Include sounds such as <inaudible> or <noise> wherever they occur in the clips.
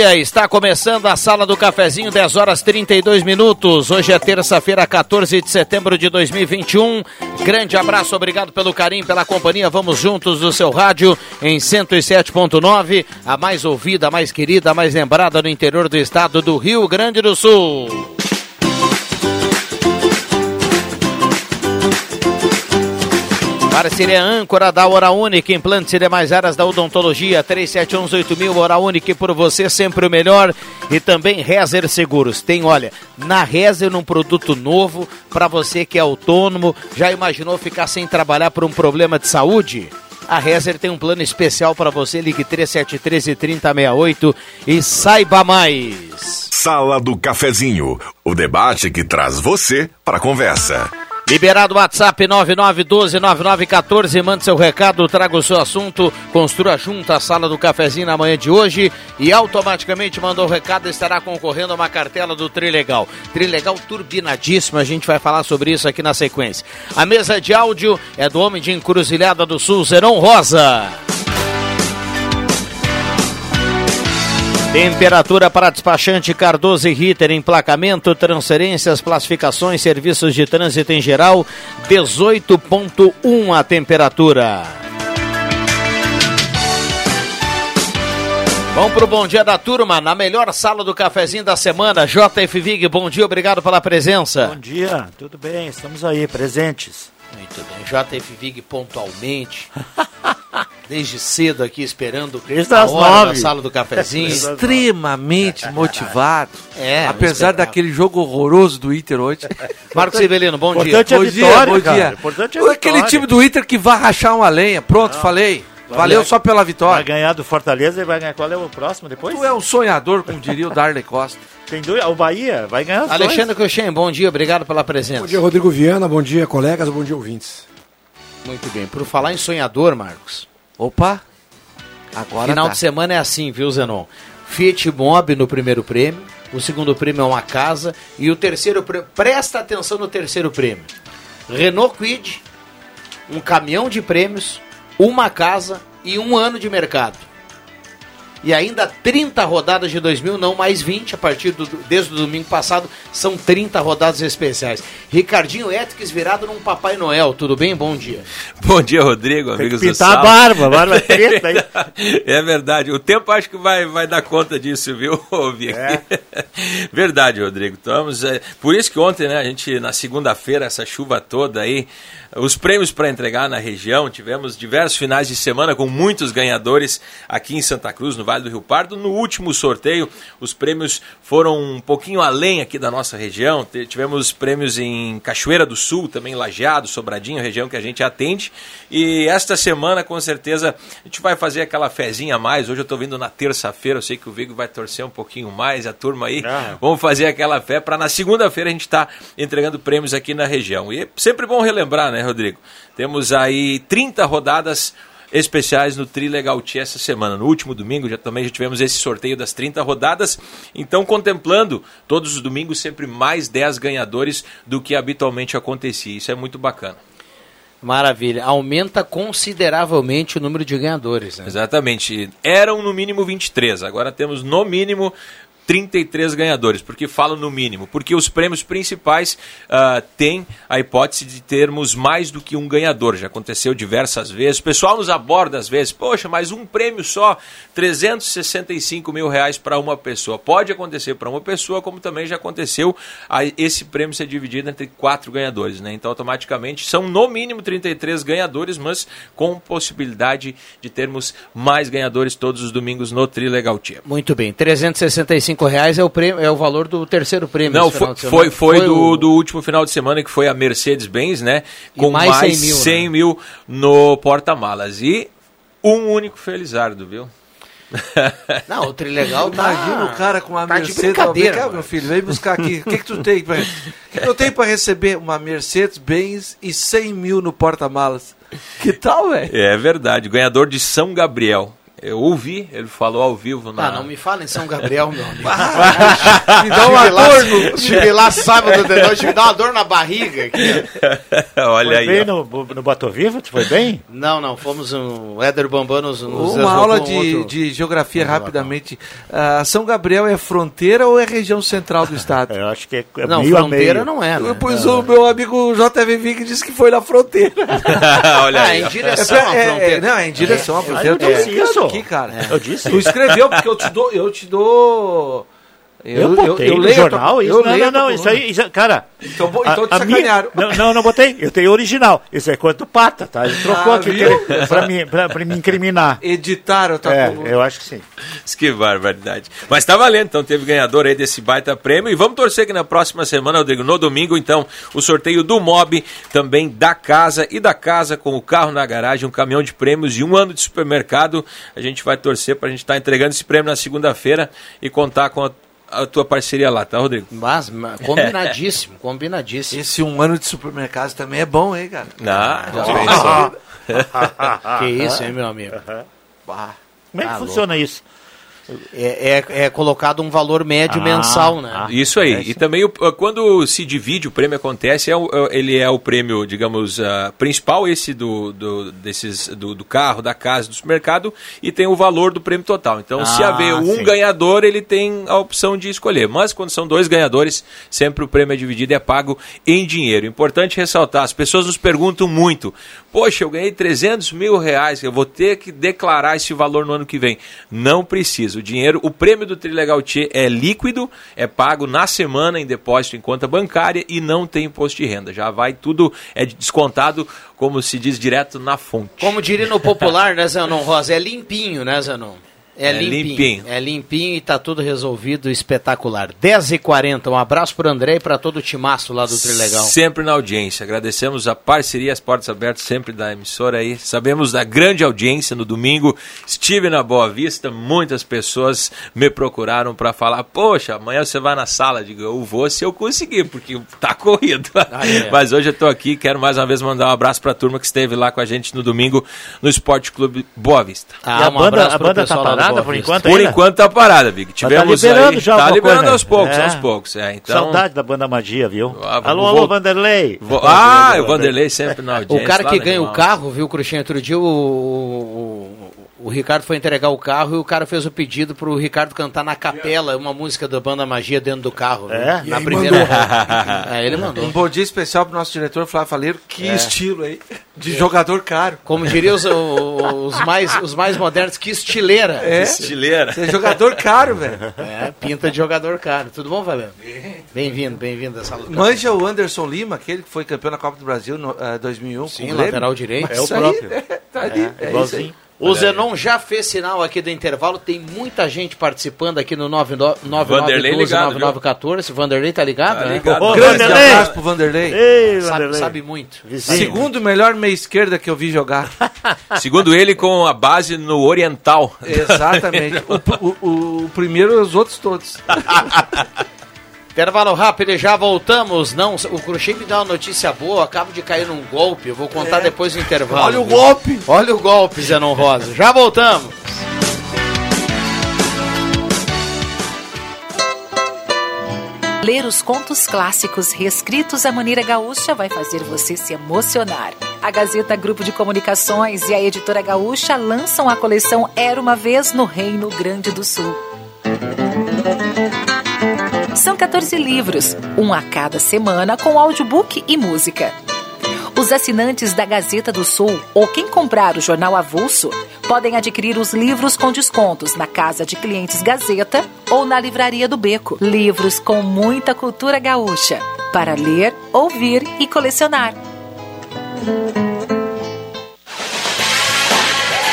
Dia. Está começando a Sala do Cafezinho, 10 horas 32 minutos. Hoje é terça-feira, 14 de setembro de 2021. Grande abraço, obrigado pelo carinho, pela companhia. Vamos juntos do seu rádio em 107.9, a mais ouvida, a mais querida, a mais lembrada no interior do estado do Rio Grande do Sul. Parceria âncora da Hora Única, implantes e demais áreas da odontologia, 37118000, Hora Única por você sempre o melhor. E também Rezer Seguros. Tem, olha, na Rezer um produto novo para você que é autônomo. Já imaginou ficar sem trabalhar por um problema de saúde? A Rezer tem um plano especial para você. Ligue 373 3068 e saiba mais. Sala do Cafezinho, o debate que traz você para a conversa. Liberado o WhatsApp 99129914, mande seu recado, traga o seu assunto, construa junto a sala do cafezinho na manhã de hoje e automaticamente mandou o recado, estará concorrendo a uma cartela do Trilegal. Trilegal turbinadíssimo, a gente vai falar sobre isso aqui na sequência. A mesa de áudio é do homem de Encruzilhada do Sul, Zeron Rosa. Temperatura para despachante Cardoso e Ritter, emplacamento, transferências, classificações, serviços de trânsito em geral, 18.1 a temperatura. Vamos pro bom dia da turma, na melhor sala do cafezinho da semana, JF Vig, bom dia, obrigado pela presença. Bom dia, tudo bem, estamos aí, presentes. Muito bem, JF Vig pontualmente. <laughs> Desde cedo aqui esperando Desde a as hora nove. da sala do cafezinho. extremamente <laughs> motivado. É, apesar daquele jogo horroroso do Inter hoje. <laughs> Marcos Rivelino, bom dia. Importante é a Bom dia, vitória, bom cara. dia. Importante é Aquele time do Inter que vai rachar uma lenha. Pronto, falei. Valeu só pela Vai vitória. ganhar do Fortaleza e vai ganhar. Qual é o próximo depois? Tu é um sonhador, como diria o Darley Costa. <laughs> Tem dois. O Bahia vai ganhar os Alexandre Coxem, bom dia, obrigado pela presença. Bom dia, Rodrigo Viana. Bom dia, colegas. Bom dia, ouvintes. Muito bem. Por falar em sonhador, Marcos, Opa, agora final tá. de semana é assim, viu, Zenon? Fiat Mobi no primeiro prêmio, o segundo prêmio é uma casa e o terceiro prêmio, presta atenção no terceiro prêmio. Renault Quid, um caminhão de prêmios, uma casa e um ano de mercado. E ainda 30 rodadas de 2000, não mais 20, a partir do, desde o domingo passado, são 30 rodadas especiais. Ricardinho Etques virado num Papai Noel, tudo bem? Bom dia. Bom dia, Rodrigo, Tem que amigos do pintar a Sal. barba, a barba é <laughs> preta aí. É verdade. O tempo acho que vai, vai dar conta disso, viu, <laughs> Vic? <laughs> Verdade, Rodrigo. Estamos, é, por isso que ontem, né, a gente, na segunda-feira, essa chuva toda aí, os prêmios para entregar na região, tivemos diversos finais de semana com muitos ganhadores aqui em Santa Cruz, no Vale do Rio Pardo. No último sorteio, os prêmios foram um pouquinho além aqui da nossa região. Tivemos prêmios em Cachoeira do Sul, também Lajeado, Sobradinho, região que a gente atende. E esta semana, com certeza, a gente vai fazer aquela fezinha a mais. Hoje eu estou vindo na terça-feira, eu sei que o Vigo vai torcer um pouquinho mais, a turma aí. Ah. Vamos fazer aquela fé para na segunda-feira a gente estar entregando prêmios aqui na região. E é sempre bom relembrar, né, Rodrigo? Temos aí 30 rodadas especiais no Trilegal Tia essa semana. No último domingo já também já tivemos esse sorteio das 30 rodadas. Então, contemplando todos os domingos sempre mais 10 ganhadores do que habitualmente acontecia. Isso é muito bacana. Maravilha. Aumenta consideravelmente o número de ganhadores, né? Exatamente. Eram no mínimo 23, agora temos no mínimo 33 ganhadores. Por que falo no mínimo? Porque os prêmios principais ah, têm a hipótese de termos mais do que um ganhador. Já aconteceu diversas vezes. O pessoal nos aborda às vezes, poxa, mas um prêmio só, 365 mil reais para uma pessoa. Pode acontecer para uma pessoa, como também já aconteceu a- esse prêmio ser dividido entre quatro ganhadores. Né? Então, automaticamente, são no mínimo 33 ganhadores, mas com possibilidade de termos mais ganhadores todos os domingos no Trilegal Tia. Muito bem. 365 reais é o, prêmio, é o valor do terceiro prêmio. Não, foi, de semana. foi, foi do, o- do último final de semana que foi a Mercedes-Benz, né? E Com mais mais, 100 mil, 100 né? mil no porta-malas. E um único Felizardo, viu? <laughs> Não, o Trilegal tá... Imagina o cara com uma tá de Mercedes. brincadeira, Vem cá, meu filho, vem buscar aqui. O que, que tu tem? Pra... Que, <laughs> eu tenho pra receber? Uma Mercedes-Benz e 100 mil no porta-malas. Que tal, velho? É verdade, ganhador de São Gabriel. Eu ouvi, ele falou ao vivo na. Ah, não me fala em São Gabriel, meu amigo. <laughs> Me dá uma Estive lá- dor no... Estive lá sábado de noite, me dá uma dor na barriga aqui. <laughs> Olha Foi aí. bem ó. no, no Boto Vivo? Tu foi bem? Não, não, fomos um Éder Bambam nos, Uma aula de, outro- de geografia rapidamente. Ah, São Gabriel é fronteira ou é região central do estado? <laughs> Eu acho que é, é Não, meio a fronteira meio. não é, né? Pois o meu amigo JV Vig disse que foi na fronteira. Olha Ah, aí. em ó. direção à É, é, fronteira. não, é em direção à fronteira. eu Eu tô disse brincando isso. Aqui, cara. Eu disse. Tu escreveu, porque eu te dou. Eu te dou. Eu, botei no leio a tua- jornal isso. eu não, leio não, não. Isso aí, isso- cara. Então, a- então te a minha- não, não, não botei. Eu tenho original. Isso é quanto pata, tá? Ele trocou Ah, aqui viu? pra, pra, me, pra, pra me incriminar. Editaram tua É, coluna. eu acho que sim. Que barbaridade. Mas tá valendo, então teve ganhador aí desse baita prêmio. E vamos torcer que na próxima semana, Rodrigo, no domingo, então, o sorteio do Mob, também da casa e da casa com o carro na garagem, um caminhão de prêmios e um ano de supermercado. A gente vai torcer pra gente estar entregando esse prêmio na segunda-feira e contar com a, a tua parceria lá, tá, Rodrigo? Mas, mas combinadíssimo, <laughs> combinadíssimo. Esse um ano de supermercado também é bom, hein, cara? Não, Que isso, hein, meu amigo? Bah. Como é que Tá funciona isso? É, é, é colocado um valor médio Ah, mensal, né? ah. Isso aí. É E também o- quando se divide o prêmio acontece, é é- ele é o prêmio, digamos, ah, principal, esse do, do, desses, do, do carro, da casa, do supermercado, e tem o valor do prêmio total. Então, se Ah, haver um sim. ganhador, ele tem a opção de escolher. Mas quando são dois ganhadores, sempre o prêmio é dividido e é pago em dinheiro. Importante ressaltar, as pessoas nos perguntam muito, poxa, eu ganhei 300 mil reais, eu vou ter que declarar esse valor no ano que vem. Não precisa. O dinheiro, o prêmio do Trilegal T é líquido, é pago na semana em depósito em conta bancária e não tem imposto de renda. Já vai tudo, é descontado, como se diz, direto na fonte. Como diria no popular, né, Zanon Rosa? É limpinho, né, Zanon? É, É limpinho. limpinho. É limpinho e tá tudo resolvido, espetacular. 10h40, um abraço pro André e pra todo o timaço lá do Trilegal. Sempre na audiência. Agradecemos a parceria, as portas abertas sempre da emissora aí. Sabemos da grande audiência no domingo. Estive na Boa Vista, muitas pessoas me procuraram para falar: Poxa, amanhã você vai na sala. Digo, eu vou se eu conseguir, porque tá <laughs> corrido. Ah, é. Mas hoje eu tô aqui, quero mais uma vez mandar um abraço para a turma que esteve lá com a gente no domingo no Esporte Clube Boa Vista. Ah, e a um banda, abraço a banda tá pessoal lá do parada por enquanto Por ainda? enquanto tá parada, Big. tá Tivemos liberando aí, já tá liberando coisa. aos poucos, É. aos poucos. É, então, Saudade da banda Magia, viu? Ah, alô, vou- alô, Vanderlei. Vou- ah, o Vanderlei sempre na <laughs> audiência. O cara que ganha o carro, viu, Cruxinha? Outro dia o, o, Ricardo foi entregar o carro e o cara fez o pedido pro Ricardo cantar na capela uma música da banda Magia dentro do carro. viu? É? Na E aí primeira mandou. <laughs> É, ele mandou. Um bom dia especial pro nosso diretor Flávio Faleiro. Que estilo aí. De jogador caro. Como diriam os, os, mais, os mais modernos, que estileira. É. Estileira. Você é jogador caro, velho. É, pinta de jogador caro. Tudo bom, Valeu? Bem-vindo, bem-vindo à sala do. Manja o Anderson Lima, aquele que foi campeão na Copa do Brasil no, eh, 2001. Sim, com o Grêmio. lateral direito. É o aí, próprio. <laughs> tá ali, é isso aí. Igualzinho. O Zenon já fez sinal aqui do intervalo, tem muita gente participando aqui no Vanderlei ligado, 9914. Vanderlei tá ligado? Tá né? ligado. Ô, Grande Vanderlei! abraço pro Vanderlei. Ei, Sabe, Vanderlei. sabe muito. Vizinho. Segundo melhor meia esquerda que eu vi jogar. <laughs> Segundo ele, com a base no Oriental. Exatamente. O, <laughs> o- o- o primeiro os outros todos. <laughs> Intervalo rápido e já voltamos. Não, o Cruxem me dá uma notícia boa. Acabo de cair num golpe. Eu vou contar depois do intervalo. Olha o golpe. Olha o golpe, Zenon Rosa. Já voltamos. Ler os contos clássicos reescritos à maneira gaúcha vai fazer você se emocionar. A Gazeta Grupo de Comunicações e a Editora Gaúcha lançam a coleção Era uma Vez no Reino Grande do Sul. São 14 livros, um a cada semana com audiobook e música. Os assinantes da Gazeta do Sul ou quem comprar o jornal avulso podem adquirir os livros com descontos na Casa de Clientes Gazeta ou na Livraria do Beco. Livros com muita cultura gaúcha para ler, ouvir e colecionar.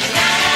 da, da.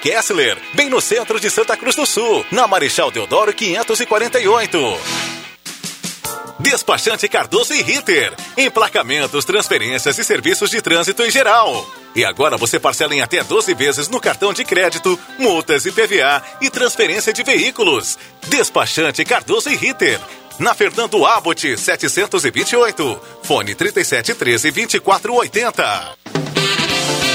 Kessler, bem no centro de Santa Cruz do Sul, na Marechal Deodoro 548. Despachante Cardoso e Ritter. Emplacamentos, transferências e serviços de trânsito em geral. E agora você parcela em até 12 vezes no cartão de crédito, multas e PVA e transferência de veículos. Despachante Cardoso e Ritter. Na Fernando Abbott 728. Fone 3713 2480.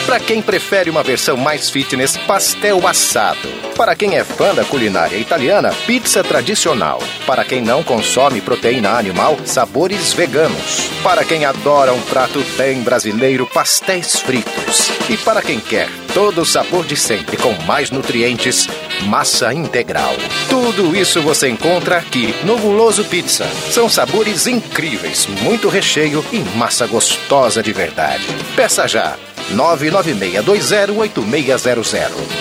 Para quem prefere uma versão mais fitness, pastel assado. Para quem é fã da culinária italiana, pizza tradicional. Para quem não consome proteína animal, sabores veganos. Para quem adora um prato bem brasileiro, pastéis fritos. E para quem quer todo o sabor de sempre com mais nutrientes, massa integral. Tudo isso você encontra aqui no Guloso Pizza. São sabores incríveis, muito recheio e massa gostosa de verdade. Peça já 996208600.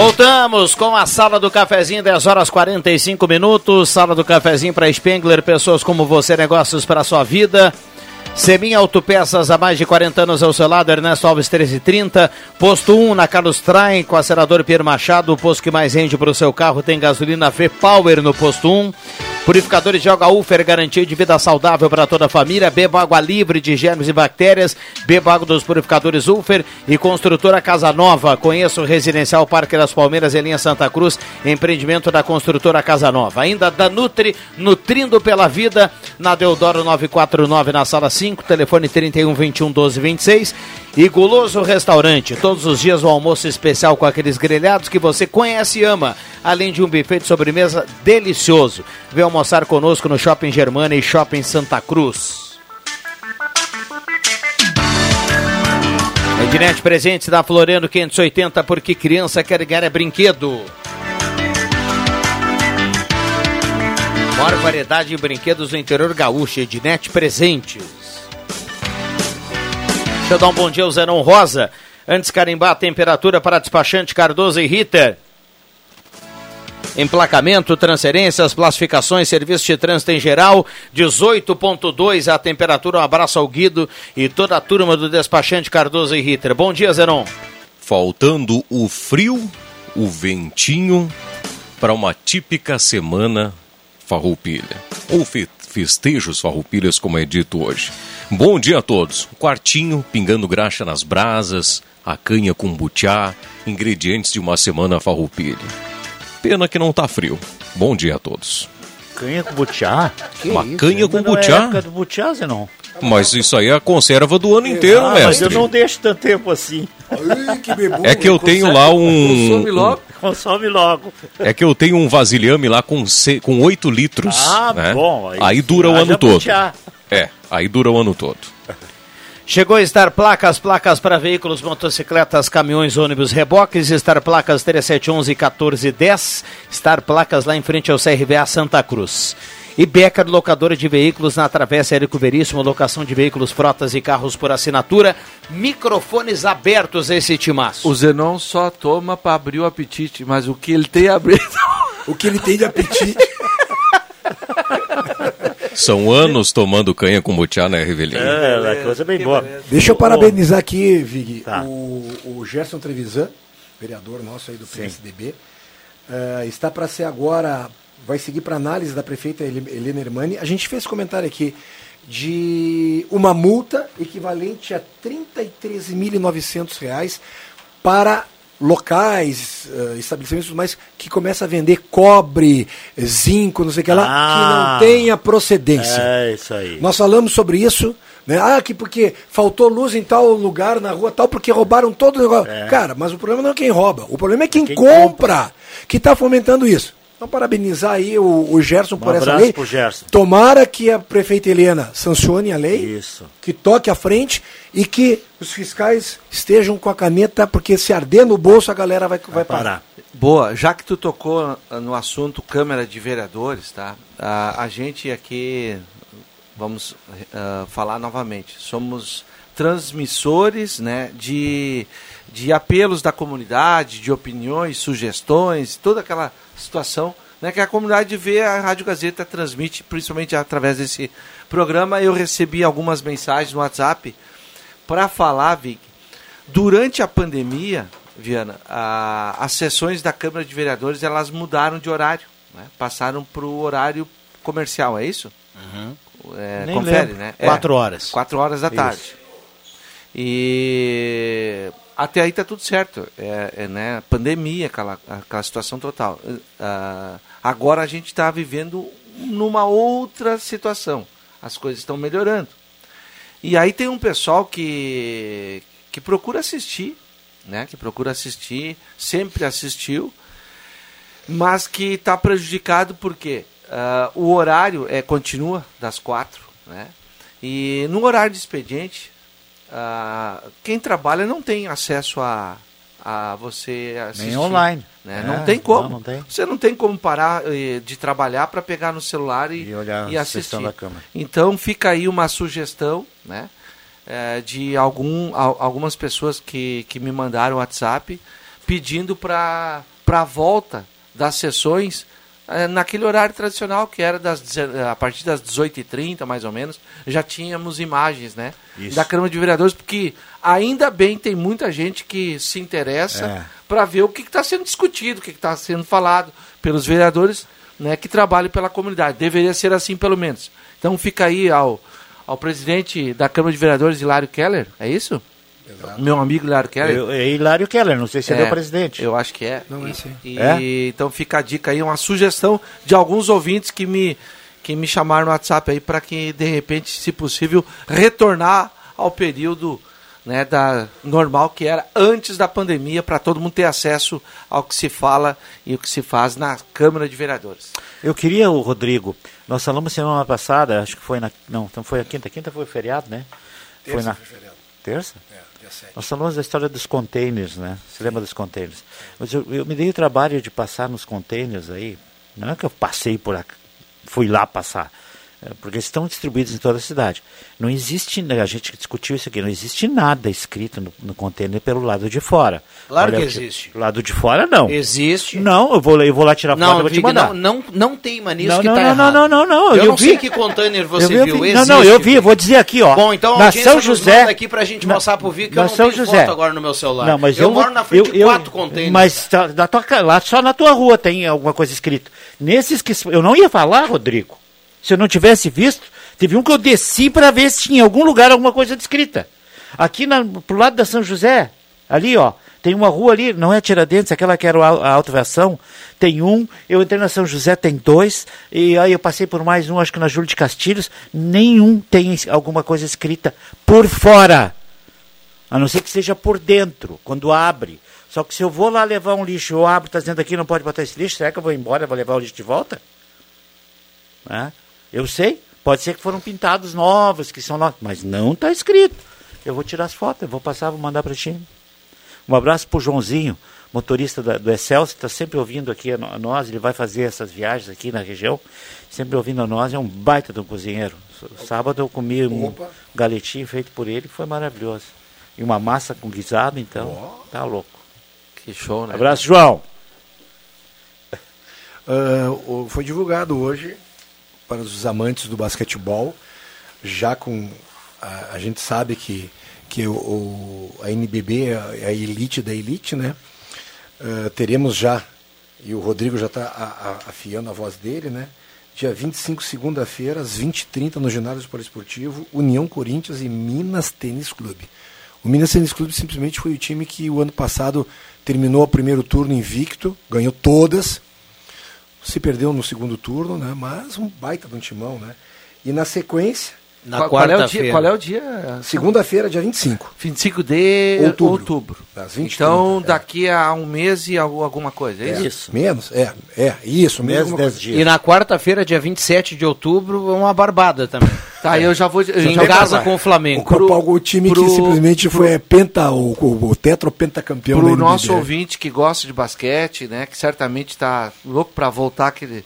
Voltamos com a Sala do Cafezinho, 10 horas 45 minutos. Sala do Cafezinho para Spengler, pessoas como você, negócios para sua vida. Semin Autopeças, há mais de 40 anos ao seu lado, Ernesto Alves 1330. Posto 1 na Carlos Traem, com acerador Pierre Machado. O posto que mais rende para o seu carro tem gasolina V-Power no posto 1. Purificadores de água Ufer, garantia de vida saudável para toda a família. Beba água livre de germes e bactérias. Beba água dos purificadores Ufer e construtora Casa Nova. Conheça o Residencial Parque das Palmeiras em linha Santa Cruz, empreendimento da construtora Casa Nova. Ainda da Nutri, nutrindo pela vida, na Deodoro 949 na sala 5, telefone 31 21 12 26. E Guloso Restaurante, todos os dias o almoço especial com aqueles grelhados que você conhece e ama, além de um buffet de sobremesa delicioso. Vem almoçar conosco no Shopping Germana e Shopping Santa Cruz. Ednet Presentes da Floriano 580, porque criança quer ganhar é brinquedo. Maior variedade de brinquedos no interior gaúcho, Ednet Presentes. Deixa eu dar um bom dia ao Zenon Rosa. Antes carimbar a temperatura para despachante Cardoso e Ritter. Emplacamento, transferências, classificações, serviço de trânsito em geral, 18.2 a temperatura. Um abraço ao Guido e toda a turma do despachante Cardoso e Ritter. Bom dia, Zenon. Faltando o frio, o ventinho para uma típica semana farroupilha. Ou fe festejos farroupilhas, como é dito hoje. Bom dia a todos. Quartinho pingando graxa nas brasas, a canha com butiá, ingredientes de uma semana farroupilha. Pena que não tá frio. Bom dia a todos. Canha com butiá? Uma isso? canha com não é butiá? época do butiá, Zenon. Mas isso aí é a conserva do ano inteiro, ah, Mas mestre. eu não deixo tanto tempo assim. Ai, que bebum. É que eu tenho lá um. Consome logo. Consome logo. É que eu tenho um vasilhame lá com, com 8 litros. Ah, né? bom. Aí dura o ano todo. butiá. É, aí dura o ano todo. Chegou a estar placas, placas para veículos, motocicletas, caminhões, ônibus, reboques, estar placas 3711 1410, estar placas lá em frente ao CRVA Santa Cruz. E Becker, locadora de veículos na Travessa Érico Veríssimo, locação de veículos, frotas e carros por assinatura, microfones abertos a esse timaço. O Zenon só toma para abrir o apetite, mas o que ele tem a abrir. O que ele tem de apetite. <laughs> São anos tomando canha com butiá na Revelinha. É, a coisa é bem boa. Deixa eu parabenizar aqui, Vig, Tá. o, o Gerson Trevisan, vereador nosso aí do PSDB, eh, está para ser agora, vai seguir para análise da prefeita Ele- Helena Hermani. A gente fez comentário aqui de uma multa equivalente a 33.900 reais para locais, eh, estabelecimentos mais que começam a vender cobre, zinco, não sei o que lá, Ah. que não tenha procedência. É isso aí. Nós falamos sobre isso, né? Ah, que porque faltou luz em tal lugar, na rua tal, porque roubaram todo o negócio. Cara, mas o problema não é quem rouba, o problema é quem, Quem compra, que está fomentando isso. Então, parabenizar aí o, o Gerson por essa lei. pro Gerson. Tomara que a prefeita Helena sancione a lei, Isso. que toque à frente e que os fiscais estejam com a caneta, porque se arder no bolso a galera vai, vai parar. Parar. Boa, já que tu tocou no assunto Câmara de Vereadores, tá? A, a gente aqui, vamos ah, falar novamente, somos transmissores né, de, de apelos da comunidade, de opiniões, sugestões, toda aquela situação né, que a comunidade vê, a Rádio Gazeta transmite, principalmente através desse programa. Eu recebi algumas mensagens no WhatsApp para falar, Vic, durante a pandemia, Viana, a- as sessões da Câmara de Vereadores elas mudaram de horário, né? passaram para o horário comercial, é isso? É, Nem confere, lembro. né? É, Quatro horas. Quatro horas da tarde. E até aí tá tudo certo. É, é, né? Pandemia, aquela, aquela situação total. Ah, agora a gente está vivendo numa outra situação. As coisas estão melhorando. E aí tem um pessoal que, que procura assistir, né? Que procura assistir, sempre assistiu, mas que está prejudicado porque ah, o horário é continua das quatro, né? E no horário de expediente, ah, quem trabalha não tem acesso a, a você assistir. Nem online. né? É, não tem como. não, não tem. Você não tem como parar eh, de trabalhar para pegar no celular e, E olhar e assistir. da. Então fica aí uma sugestão, né? eh, de algum, al- algumas pessoas que, que me mandaram WhatsApp pedindo para a volta das sessões naquele horário tradicional, que era das, a partir das 18h30, mais ou menos, já tínhamos imagens, né? Isso. Da Câmara de Vereadores, porque ainda bem tem muita gente que se interessa É. para ver o que está sendo discutido, o que está sendo falado pelos vereadores né, que trabalham pela comunidade. Deveria ser assim, pelo menos. Então fica aí ao, ao presidente da Câmara de Vereadores, Hilário Keller, é isso? Meu amigo Hilário Keller. Eu- É Hilário Keller, não sei se ele é o presidente. Eu acho que é. Não, é E- sim. e- É? Então fica a dica aí, uma sugestão de alguns ouvintes que me, que me chamaram no WhatsApp aí para que, de repente, se possível, retornar ao período né, da normal que era antes da pandemia, para todo mundo ter acesso ao que se fala e o que se faz na Câmara de Vereadores. Eu queria, o Rodrigo, nós falamos semana passada, acho que foi na. Não, então foi a quinta. Quinta foi feriado, né? foi na. Terça? É, dia 7. Nós falamos da história dos containers, né? Você lembra dos containers? Mas eu, eu me dei o trabalho de passar nos containers aí. Não é que eu passei por aqui, fui lá passar. É, Porque estão distribuídos em toda a cidade. Não existe, né, a gente discutiu isso aqui, não existe nada escrito no, no container pelo lado de fora. Claro que o existe. Lado de fora, não. Existe. Não, eu vou, lá- eu vou lá tirar foto e Não, vou te mandar. não, não, não nisso Não, que não, tá não, errado. não, não, não, Eu, eu não vi. sei que container você Eu vi, eu viu. vi. Não, não, eu vi, eu vou dizer aqui, ó. Bom, então na São José, aqui pra gente na- mostrar pro Vic que na eu não São tenho José. foto agora no meu celular. Não, mas eu, eu, moro na frente eu, de quatro containers. Mas tá- da tua, lá só na tua rua tem alguma coisa escrita. Nesses que eu não ia falar, Rodrigo. Se eu não tivesse visto, teve um que eu desci para ver se tinha em algum lugar alguma coisa descrita. Aqui na, pro lado da São José, ali ó, tem uma rua ali, não é Tiradentes, aquela que era a autoveação, tem um, eu entrei na São José, tem dois, e aí eu passei por mais um, acho que na Júlio de Castilhos, nenhum tem alguma coisa escrita por fora. A não ser que seja por dentro, quando abre. Só que se eu vou lá levar um lixo, eu abro, está dizendo aqui, não pode botar esse lixo, será que eu vou embora, vou levar o lixo de volta? Né? Eu sei, pode ser que foram pintados novos, que são novos, mas não está escrito. Eu vou tirar as fotos, eu vou passar, vou mandar para ti. Um abraço para o Joãozinho, motorista da- do Excelsior, está sempre ouvindo aqui a nós, ele vai fazer essas viagens aqui na região, sempre ouvindo a nós, é um baita de um cozinheiro. Sábado eu comi um Opa. galetinho feito por ele, foi maravilhoso. E uma massa com guisado, então, tá louco. Que show, né? Abraço, João. <laughs> O- foi divulgado hoje para os amantes do basquetebol, já com a, a gente sabe que que o, o- a NBB é a- é a elite da elite, né? Ah, teremos já e o Rodrigo já está afiando a voz dele, né? Dia 25, segunda-feira, às 20h30, no ginásio poliesportivo, União Corinthians e Minas Tênis Clube. O Minas Tênis Clube simplesmente foi o time que o ano passado terminou o primeiro turno invicto, ganhou todas, se perdeu no segundo turno, né? Mas um baita de um timão, né? E na sequência, Na qual, qual é o dia? Qual é o dia? segunda-feira, dia 25. 25 de Outubro. outubro. Das 20 então, é. daqui a um mês e algu- alguma coisa, é, isso? Isso. Menos? É, é, isso, Mês, menos. alguma dez coisa. dias. E na quarta-feira, dia 27 de outubro, é uma barbada também. Tá, eu já vou. Eu em já casa com o Flamengo. O Copalgo, o time pro- que simplesmente pro- foi é, penta, o, o, o tetropentacampeão da Pro nosso ouvinte que gosta de basquete, né, que certamente está louco para voltar que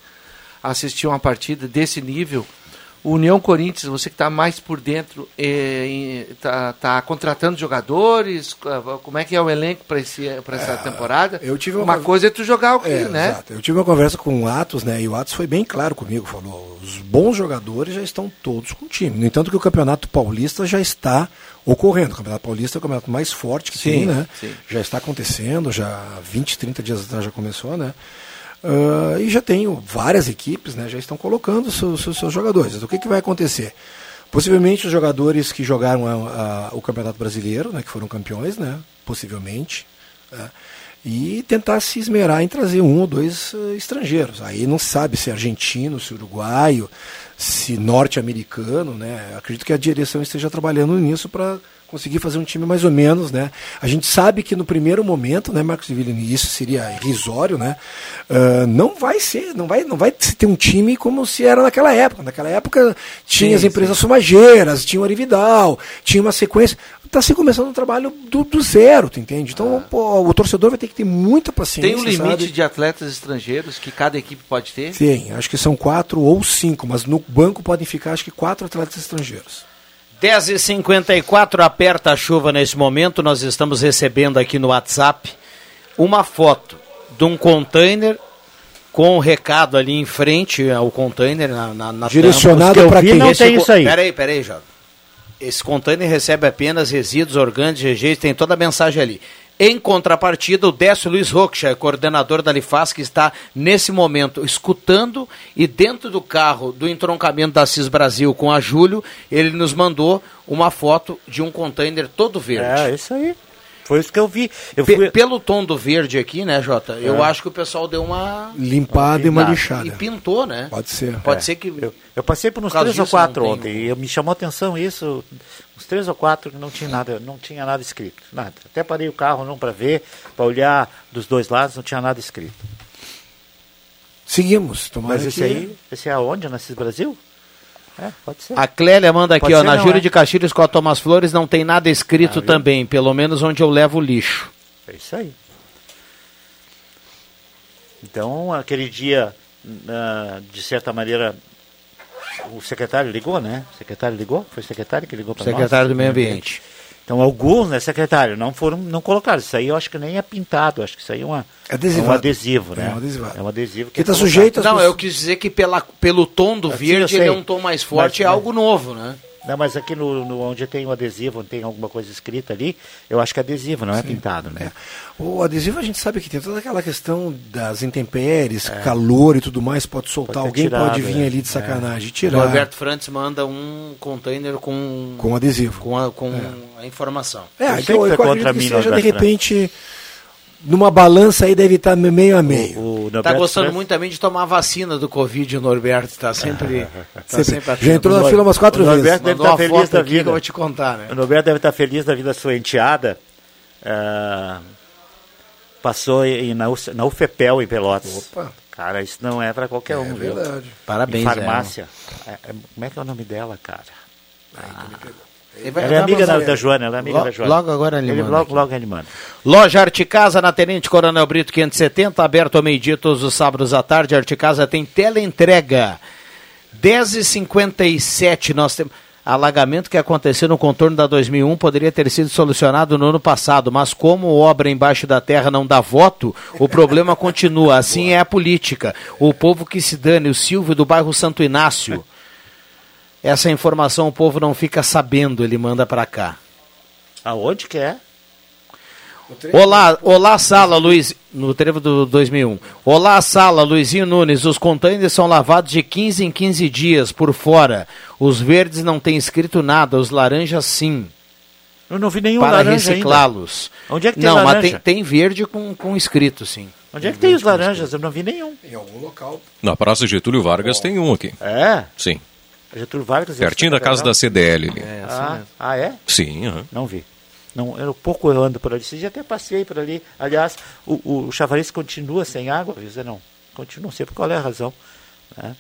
assistir uma partida desse nível, o União Corinthians, você que está mais por dentro, está tá contratando jogadores? Como é que é o elenco para essa temporada? eu tive uma uma- coisa é tu jogar o que, É, né? exato. Eu tive uma conversa com o Atos, né? E o Atos foi bem claro comigo, falou: os bons jogadores já estão todos com o time. No entanto, que o Campeonato Paulista já está ocorrendo. O Campeonato Paulista é o campeonato mais forte que Sim, tem, né? sim. Já está acontecendo, já 20, 30 dias atrás já começou, né? Ah, e já tenho várias equipes, né? Já estão colocando seus, seus, seus jogadores. O que, que vai acontecer? Possivelmente os jogadores que jogaram a- a- o Campeonato Brasileiro, né? Que foram campeões, né? Possivelmente. né? e tentar se esmerar em trazer um ou dois eh, estrangeiros. Aí não sabe se é argentino, se uruguaio, se norte-americano, né? Acredito que a direção esteja trabalhando nisso para conseguir fazer um time mais ou menos, né? A gente sabe que no primeiro momento, né, Marcos Villani, isso seria irrisório, né? Ah, não vai ser, não vai, não vai ter um time como se era naquela época. Naquela época tinha Sim, as empresas sumageiras, tinha o Arividal, tinha uma sequência. Está se começando um trabalho do, do zero, tu entende? Então pô, o torcedor vai ter que ter muita paciência. Tem um limite sabe? de atletas estrangeiros que cada equipe pode ter? Tem, acho que são quatro ou cinco, mas no banco podem ficar acho que quatro atletas estrangeiros. 10h54, aperta a chuva nesse momento. Nós estamos recebendo aqui no WhatsApp uma foto de um container com o recado ali em frente ao container na, na, na Direcionado para vi quem? não Esse tem isso aí. Peraí, peraí, Jota. Esse container recebe apenas resíduos orgânicos, rejeitos, tem toda a mensagem ali. Em contrapartida, o Décio Luiz Rocha, coordenador da Lifaz, que está nesse momento escutando e dentro do carro do entroncamento da CIS Brasil com a Júlio, ele nos mandou uma foto de um container todo verde. É, isso aí. Foi isso que eu vi. Eu fui... Pelo tom do verde aqui, né, Jota? Eu acho que o pessoal deu uma Limpada e uma lixada. E pintou, né? Pode ser. Pode É. ser que. Eu, eu passei por uns Por três ou quatro ontem tem- e me chamou a atenção isso, uns três ou quatro que não tinha nada, não tinha nada escrito, nada. Até parei o carro não para ver, para olhar dos dois lados, não tinha nada escrito. Seguimos. Tomara Mas esse que- aí, esse é aonde? Na CIS Brasil? É, pode ser. A Clélia manda aqui, Pode ó, ser, na Júlia é? de Castilhos com a Thomas Flores não tem nada escrito Ah, também, pelo menos onde eu levo o lixo. É isso aí. Então, aquele dia, ah, de certa maneira, o secretário ligou, né? O secretário ligou? Foi o secretário que ligou para nós? Secretário do Meio Ambiente. Então, alguns, né, secretário, não foram, não colocaram. Isso aí eu acho que nem é pintado, acho que isso aí é, uma, é um Adesivado. adesivo, né? É um adesivado. É um adesivo Que tá é sujeito Não, pessoas- eu quis dizer que pela, pelo tom do Assim, verde ele é um tom mais forte, Mas- é algo novo, né? Não, mas aqui no, no- onde tem o adesivo, onde tem alguma coisa escrita ali, eu acho que é adesivo, não é pintado, né? O adesivo a gente sabe que tem toda aquela questão das intempéries, calor e tudo mais, pode soltar. É. Pode Alguém tirado, pode vir é. ali de sacanagem e O tirar Roberto Frantes manda um container com, com adesivo. com, a, com a informação. É, Eu então sei que eu, acredito que seja de repente numa balança aí deve estar meio a meio. Tá Norberto gostando França- muito também de tomar vacina do Covid, o Norberto. Tá sempre. <laughs> tá Sempre. sempre Já atento. entrou na fila umas quatro o vezes. Norberto deve estar uma feliz da que vida. eu vou te contar, né? O Norberto deve estar feliz da vida da sua enteada. ah, passou em, na, na UFEPEL em Pelotas. Opa. Cara, isso não é para qualquer um, É viu? verdade. Parabéns, Em farmácia. É, é, como é que é o nome dela, cara? Ele vai- Ela é amiga da, da Joana, ela é amiga Lo- da Joana. logo agora ele manda logo, aqui. logo ele manda. Loja Articasa na Tenente Coronel Brito 570, aberto ao meio-dia todos os sábados à tarde. A Articasa tem teleentrega. 10h57 nós temos. Alagamento que aconteceu no contorno da 2001 poderia ter sido solucionado no ano passado, mas como obra embaixo da terra não dá voto, o problema continua. Assim <laughs> é a política. O povo que se dane, o Silvio do bairro Santo Inácio. Essa informação o povo não fica sabendo, ele manda para cá. Aonde que é? Olá, olá Sala Luiz, no trevo do 2001. Olá Sala, Luizinho Nunes, os containers são lavados de 15 em 15 dias por fora. Os verdes não tem escrito nada, os laranjas sim, Eu não vi nenhum para reciclá-los. Onde é que tem Não, mas laranja? tem, tem verde com, com escrito sim. Onde é que tem os laranjas? Eu não vi nenhum. Em algum local. Na Praça Getúlio Vargas tem um aqui. É? Sim. Getúlio Vargas. Pertinho da casa da CDL ali. É, assim Ah, mesmo. ah, é? Sim, aham. Não vi. Não, eu pouco eu ando por ali. Esse dia até passei por ali. Aliás, o, o, o Chavariz continua sem água, viu, Zé? Não. Continua, não sei por qual é a razão. né?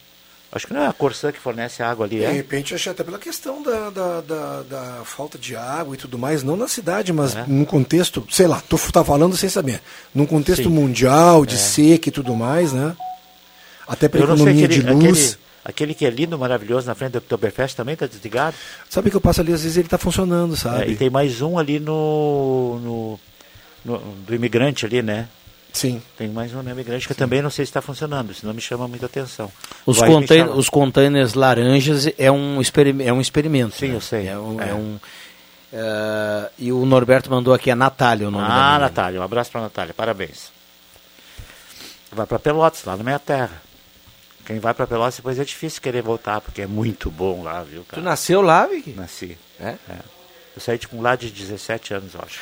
Acho que não é a Corsã que fornece a água ali, De é? repente, acho até pela questão da, da, da, da falta de água e tudo mais, não na cidade, mas É. num contexto, sei lá, tu tá falando sem saber, num contexto Sim. É. mundial, de seca e tudo mais, né? Até Eu sei, economia aquele, de luz. aquele, aquele que é lindo, maravilhoso, na frente do Oktoberfest também está desligado. Sabe que eu passo ali, às vezes ele tá funcionando, É, sabe? e tem mais um ali no, no, no- do imigrante ali, né? Sim. Tem mais um no imigrante que eu também não sei se está funcionando, isso não me chama muita atenção. Os, contain- os containers laranjas é um, experim- é um experimento. Sim, né? eu sei. É um, É. é um, eh, e o Norberto mandou aqui a Natália o nome Ah. Natália, um abraço para Natália, parabéns. Vai para Pelotas, lá na minha terra. Quem vai para Pelotas depois é difícil querer voltar, porque é muito bom lá, viu, Tu cara? nasceu lá, Vicky? Nasci. É? Eu saí de com lá de 17 anos, eu acho.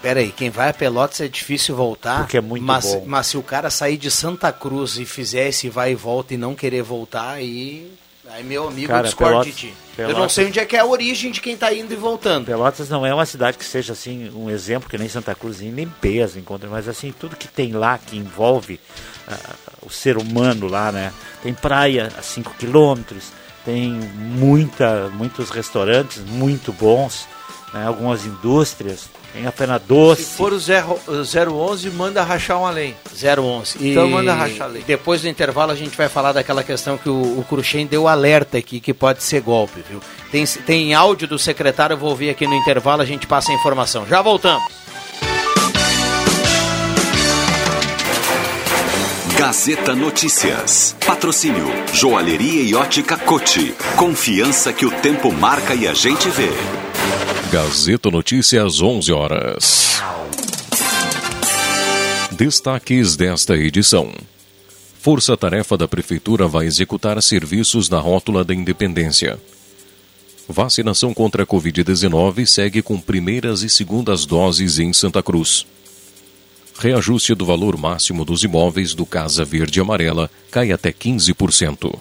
Peraí, quem vai a Pelotas é difícil voltar. Porque é muito mas, bom. Mas se o cara sair de Santa Cruz e fizer esse vai e volta e não querer voltar, aí. Aí, meu amigo, Cara, Pelotas- de ti. Eu não Pelotas- sei onde é que é a origem de quem tá indo e voltando. Pelotas não é uma cidade que seja assim um exemplo que nem Santa Cruz em limpeza, encontra, mas assim tudo que tem lá que envolve ah, o ser humano lá, né? Tem praia a 5 quilômetros, tem muita, muitos restaurantes muito bons, né? algumas indústrias, tem a pena doce. Se for o zero- o 011, manda rachar uma lenha. 011. E Então manda rachar ali. Depois do intervalo a gente vai falar daquela questão que o, o Cruxem deu alerta aqui, que pode ser golpe, viu? Tem, tem áudio do secretário, eu vou ouvir aqui no intervalo, a gente passa a informação. Já voltamos. Gazeta Notícias. Patrocínio Joalheria e Ótica Cote. Confiança que o tempo marca e a gente vê. Gazeta Notícias, 11 horas. Destaques desta edição. Força Tarefa da Prefeitura vai executar serviços na rótula da Independência. Vacinação contra a Covid-19 segue com primeiras e segundas doses em Santa Cruz. Reajuste do valor máximo dos imóveis do Casa Verde Amarela cai até 15%.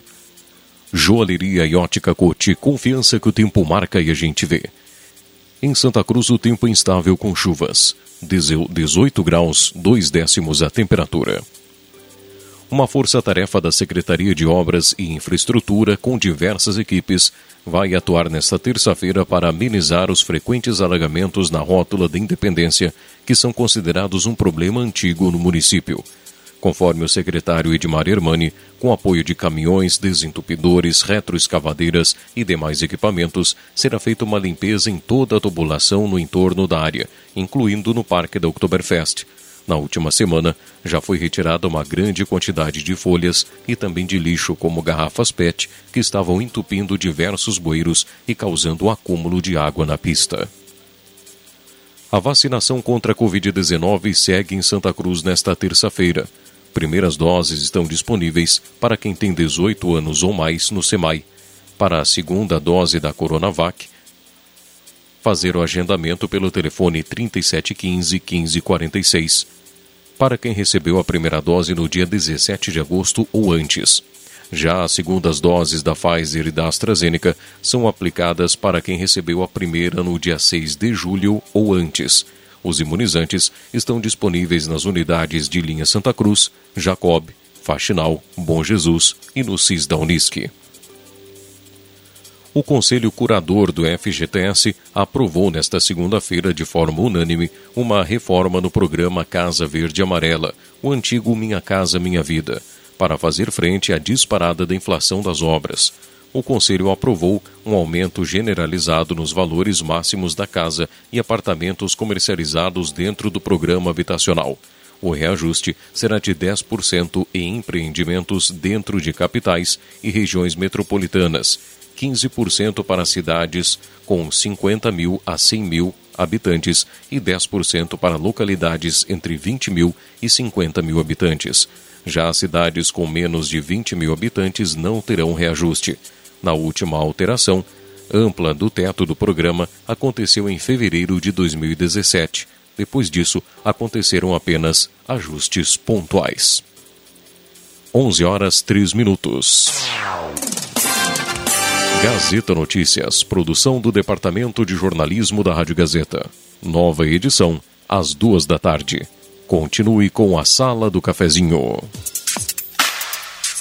Joalheria e ótica Cote, confiança que o tempo marca e a gente vê. Em Santa Cruz, o tempo instável com chuvas. 18 graus, 2 décimos a temperatura. Uma força-tarefa da Secretaria de Obras e Infraestrutura, com diversas equipes, vai atuar nesta terça-feira para amenizar os frequentes alagamentos na rótula da Independência, que são considerados um problema antigo no município. Conforme o secretário Edmar Hermani, com apoio de caminhões, desentupidores, retroescavadeiras e demais equipamentos, será feita uma limpeza em toda a tubulação no entorno da área, incluindo no Parque da Oktoberfest. Na última semana, já foi retirada uma grande quantidade de folhas e também de lixo, como garrafas PET, que estavam entupindo diversos bueiros e causando acúmulo de água na pista. A vacinação contra a Covid-19 segue em Santa Cruz nesta terça-feira. Primeiras doses estão disponíveis para quem tem 18 anos ou mais no SEMAI. Para a segunda dose da Coronavac, fazer o agendamento pelo telefone 3715 1546. Para quem recebeu a primeira dose no dia 17 de agosto ou antes. Já as segundas doses da Pfizer e da AstraZeneca são aplicadas para quem recebeu a primeira no dia 6 de julho ou antes. Os imunizantes estão disponíveis nas unidades de linha Santa Cruz, Jacob, Faxinal, Bom Jesus e no CIS da Unisque. O Conselho Curador do FGTS aprovou nesta segunda-feira, de forma unânime, uma reforma no programa Casa Verde Amarela, o antigo Minha Casa Minha Vida, para fazer frente à disparada da inflação das obras. O Conselho aprovou um aumento generalizado nos valores máximos da casa e apartamentos comercializados dentro do programa habitacional. O reajuste será de 10% em empreendimentos dentro de capitais e regiões metropolitanas, 15% para cidades com 50 mil a 100 mil habitantes e 10% para localidades entre 20 mil e 50 mil habitantes. Já as cidades com menos de 20 mil habitantes não terão reajuste. Na última alteração, ampla do teto do programa aconteceu em fevereiro de 2017. Depois disso, aconteceram apenas ajustes pontuais. 11 horas 3 minutos. Gazeta Notícias, produção do Departamento de Jornalismo da Rádio Gazeta. Nova edição, às duas da tarde. Continue com a Sala do Cafezinho.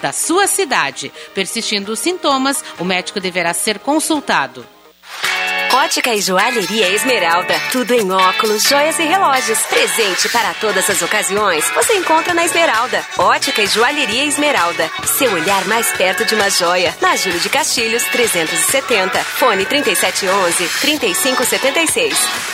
da sua cidade. Persistindo os sintomas, o médico deverá ser consultado. Ótica e Joalheria Esmeralda. Tudo em óculos, joias e relógios. Presente para todas as ocasiões. Você encontra na Esmeralda. Ótica e Joalheria Esmeralda. Seu olhar mais perto de uma joia. Na Júlio de Castilhos, 370. Fone 3711 3576.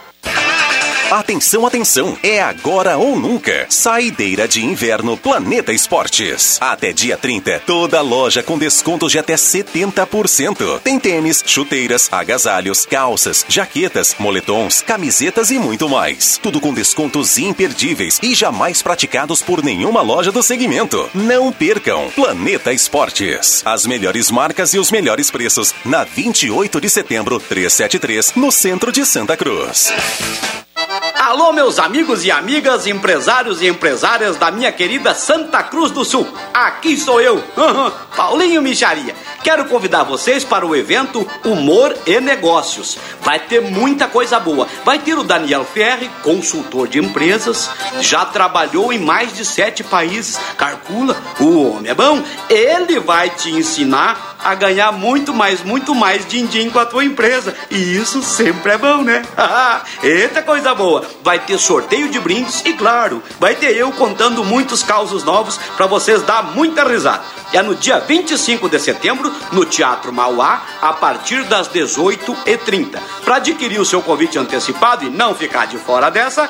Atenção, atenção! É agora ou nunca. Saideira de inverno Planeta Esportes. Até dia 30, toda loja com descontos de até 70%. Tem tênis, chuteiras, agasalhos, calças, jaquetas, moletons, camisetas e muito mais. Tudo com descontos imperdíveis e jamais praticados por nenhuma loja do segmento. Não percam! Planeta Esportes. As melhores marcas e os melhores preços na 28 de setembro, 373, no centro de Santa Cruz. Alô, meus amigos e amigas, empresários e empresárias da minha querida Santa Cruz do Sul. Aqui sou eu, <laughs> Paulinho Micharia. Quero convidar vocês para o evento Humor e Negócios. Vai ter muita coisa boa. Vai ter o Daniel Ferri, consultor de empresas, já trabalhou em mais de sete países. Calcula, o homem é bom. Ele vai te ensinar a ganhar muito mais, muito mais din-din com a tua empresa. E isso sempre é bom, né? <laughs> Eita coisa boa! Vai ter sorteio de brindes e, claro, vai ter eu contando muitos causos novos para vocês dar muita risada. É no dia 25 de setembro, no Teatro Mauá, a partir das 18h30. Para adquirir o seu convite antecipado e não ficar de fora dessa,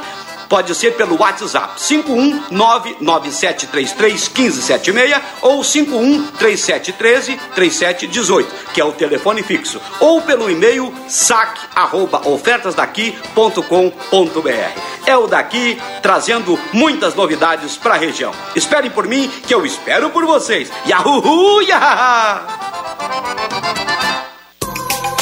pode ser pelo WhatsApp 51997331576 ou 5137133718, que é o telefone fixo, ou pelo e-mail saque@ofertasdaqui.com.br. É o daqui trazendo muitas novidades para a região. Esperem por mim que eu espero por vocês. Yahoo! Yahá!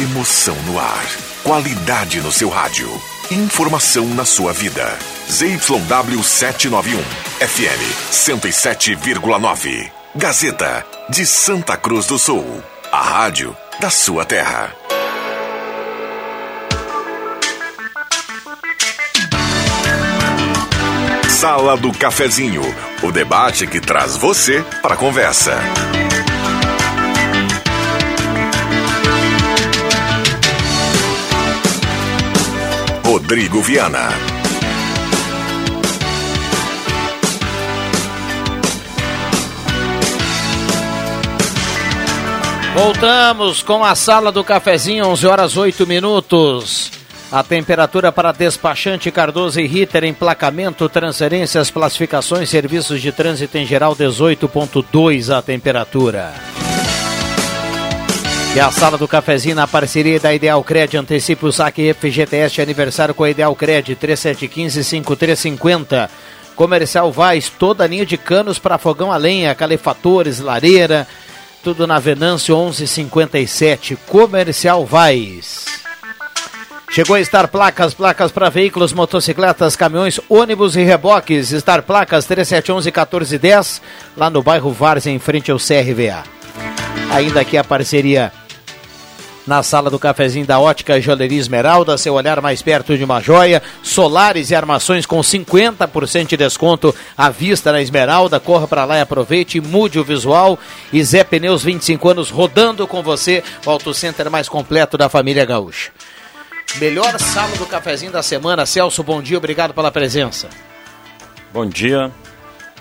Emoção no ar. Qualidade no seu rádio. Informação na sua vida. ZYW 791. FM 107,9. Gazeta de Santa Cruz do Sul. A rádio da sua terra. Sala do Cafezinho. O debate que traz você para a conversa. Rodrigo Viana. Voltamos com a sala do cafezinho, 11 horas 8 minutos. A temperatura para despachante Cardoso e Ritter, emplacamento, transferências, classificações, serviços de trânsito em geral, 18,2 a temperatura. E a sala do cafezinho na parceria da Ideal Cred antecipa o saque FGTS aniversário com a Ideal Cred 3715-5350. Comercial Vaz, toda a linha de canos para fogão a lenha, calefatores, lareira, tudo na Venâncio 1157. Comercial Vaz. Chegou a estar placas, placas para veículos, motocicletas, caminhões, ônibus e reboques. Estar placas 3711-1410, lá no bairro Várzea, em frente ao CRVA. Ainda aqui a parceria na sala do cafezinho da Ótica Joalheria Esmeralda, seu olhar mais perto de uma joia, solares e armações com 50% de desconto à vista na Esmeralda, corra para lá e aproveite, mude o visual e Zé Pneus 25 anos rodando com você, o Center mais completo da família gaúcha. Melhor sala do cafezinho da semana, Celso, bom dia, obrigado pela presença. Bom dia,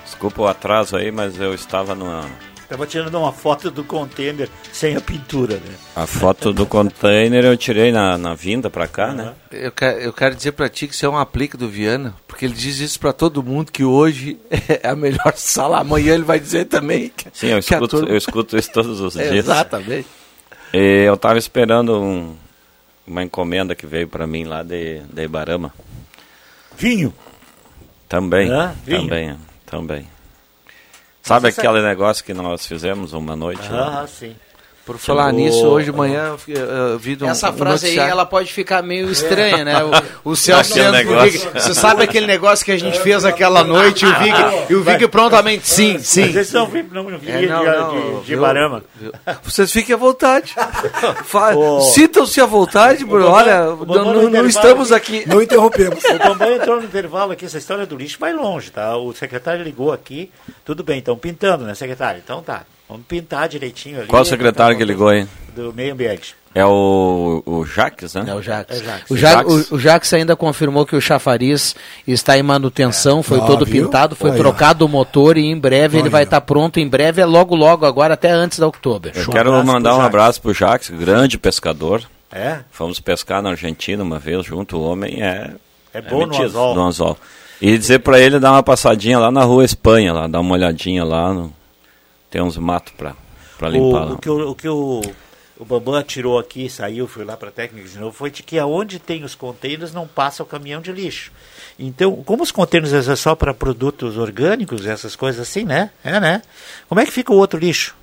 desculpa o atraso aí, mas eu estava numa Estava tirando uma foto do container sem a pintura, né? A foto do container eu tirei na, na vinda para cá, né? Eu quero, eu quero dizer para ti que isso é um aplique do Viana, porque ele diz isso para todo mundo que hoje <laughs> é a melhor sala. Amanhã ele vai dizer também. Que, Sim, eu escuto, turma... eu escuto isso todos os <laughs> dias. Exatamente. E eu estava esperando um, uma encomenda que veio para mim lá de, de Ibarama. Vinho? Também, Hã? Vinho? também, também. Sabe aquele negócio que nós fizemos uma noite? Ah, lá? sim. Por falar Chegou- nisso, hoje de manhã eu vi um, Essa um frase aí, noticiário- ela pode ficar meio estranha, né? O, o <laughs> Celso dizendo pro negócio. Vig, você sabe aquele negócio que a gente fez aquela noite e o Vig, e o Vig prontamente, sim, sim. Esse não, vi- não, não É, não, de, não, de, de. Viu? Vocês fiquem à vontade. <laughs> Sintam-se à vontade, Bruno. Bambam- Olha, não, não estamos aqui- aqui. <laughs> Não interrompemos. O Bambam entrou no intervalo aqui, essa história do lixo vai longe, tá? O secretário ligou aqui, tudo bem, estão pintando, né, secretário? Então tá, vamos pintar direitinho ali. Qual secretário que ligou aí? Do meio ambiente. É o, o Jaques, né? É o Jax. É Jax. O, Ja- o- o Jax ainda confirmou que o chafariz está em manutenção, foi Ah, todo viu? pintado, foi ó. trocado o motor e em breve ele Aí, vai estar pronto. Em breve é logo, logo, agora até antes da outubro. Eu Um quero abraço mandar um Jaques. abraço pro Jaques, grande pescador. É? Fomos pescar na Argentina uma vez junto, o homem é... É bom no metido, anzol. no anzol. E dizer pra ele dar uma passadinha lá na rua Espanha, lá, dar uma olhadinha lá, no... tem uns matos pra limpar O, o que, o, o, que o, o Bambam atirou aqui, saiu, foi lá para a técnica de novo, foi de que aonde tem os contêineres não passa o caminhão de lixo. Então, como os contêineres é só para produtos orgânicos, essas coisas assim, né? É, né? Como é que fica o outro lixo?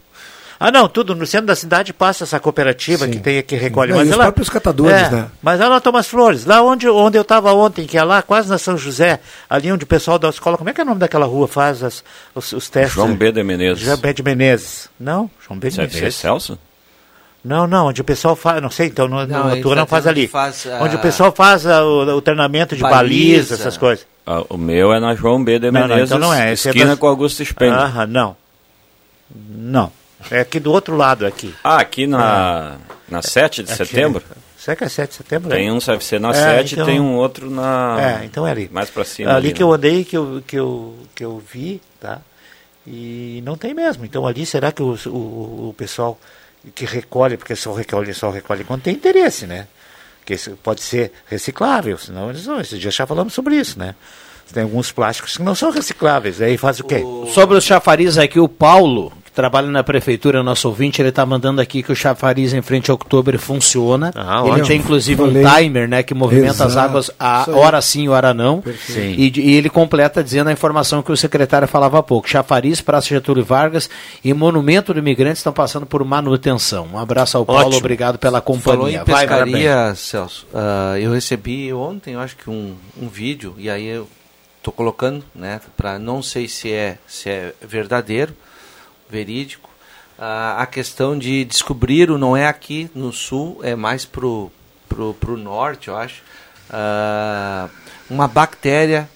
Ah, não, tudo no centro da cidade passa essa cooperativa Sim. que tem que recolhe. Não, mas e os ela, próprios catadores, é, né? Mas lá na Thomas Flores, lá onde, onde eu estava ontem, que é lá quase na São José, ali onde o pessoal da escola, como é que é o nome daquela rua? Faz as, os, os testes. João B. de Menezes. João B. de Menezes. Não, João B. de ser Menezes. Celso? Não, não, onde o pessoal faz, não sei, então no, Não, no, tua tá não faz ali. faz, ah, onde o pessoal faz ah, o, o treinamento de Baliza. baliza, essas coisas. Ah, o meu é na João B. de Não, não, Menezes, então não é. Esse é esquina das- com Augusto Spengler. Ah, não. Não. É aqui do outro lado, aqui. Ah, aqui na, na 7 de Aqui. setembro? Será que é 7 de setembro? Tem é? um deve ser na É, 7 então- e tem um outro na. É, então é ali. Mais pra cima. ali que eu né? andei, que eu, que, eu, que eu vi, tá? E não tem mesmo. Então ali, será que o, o, o pessoal que recolhe, porque só recolhe, só recolhe quando tem interesse, né? Que isso pode ser reciclável, senão eles não. Esses dias já falamos sobre isso, né? Tem alguns plásticos que não são recicláveis, aí faz o quê? Sobre os chafariz aqui, o Paulo, que trabalha na prefeitura, nosso ouvinte, ele está mandando aqui que o chafariz em frente a outubro funciona. Ah, ele ótimo. tem inclusive Falei. um timer, né, que movimenta as Exato. águas a hora sim, hora não. E, e ele completa dizendo a informação que o secretário falava há pouco. Chafariz, Praça Getúlio Vargas e Monumento do Imigrante estão passando por manutenção. Um abraço ao Paulo, Ótimo. obrigado pela Falou companhia. em Vai, Barbem. pescaria, Celso. ah, eu recebi ontem, eu acho que um, um vídeo, e aí eu tô colocando, né, para não sei se é, se é verdadeiro, verídico, ah, a questão de descobrir, o não é aqui no sul, é mais pro, pro, pro norte, eu acho, ah, uma bactéria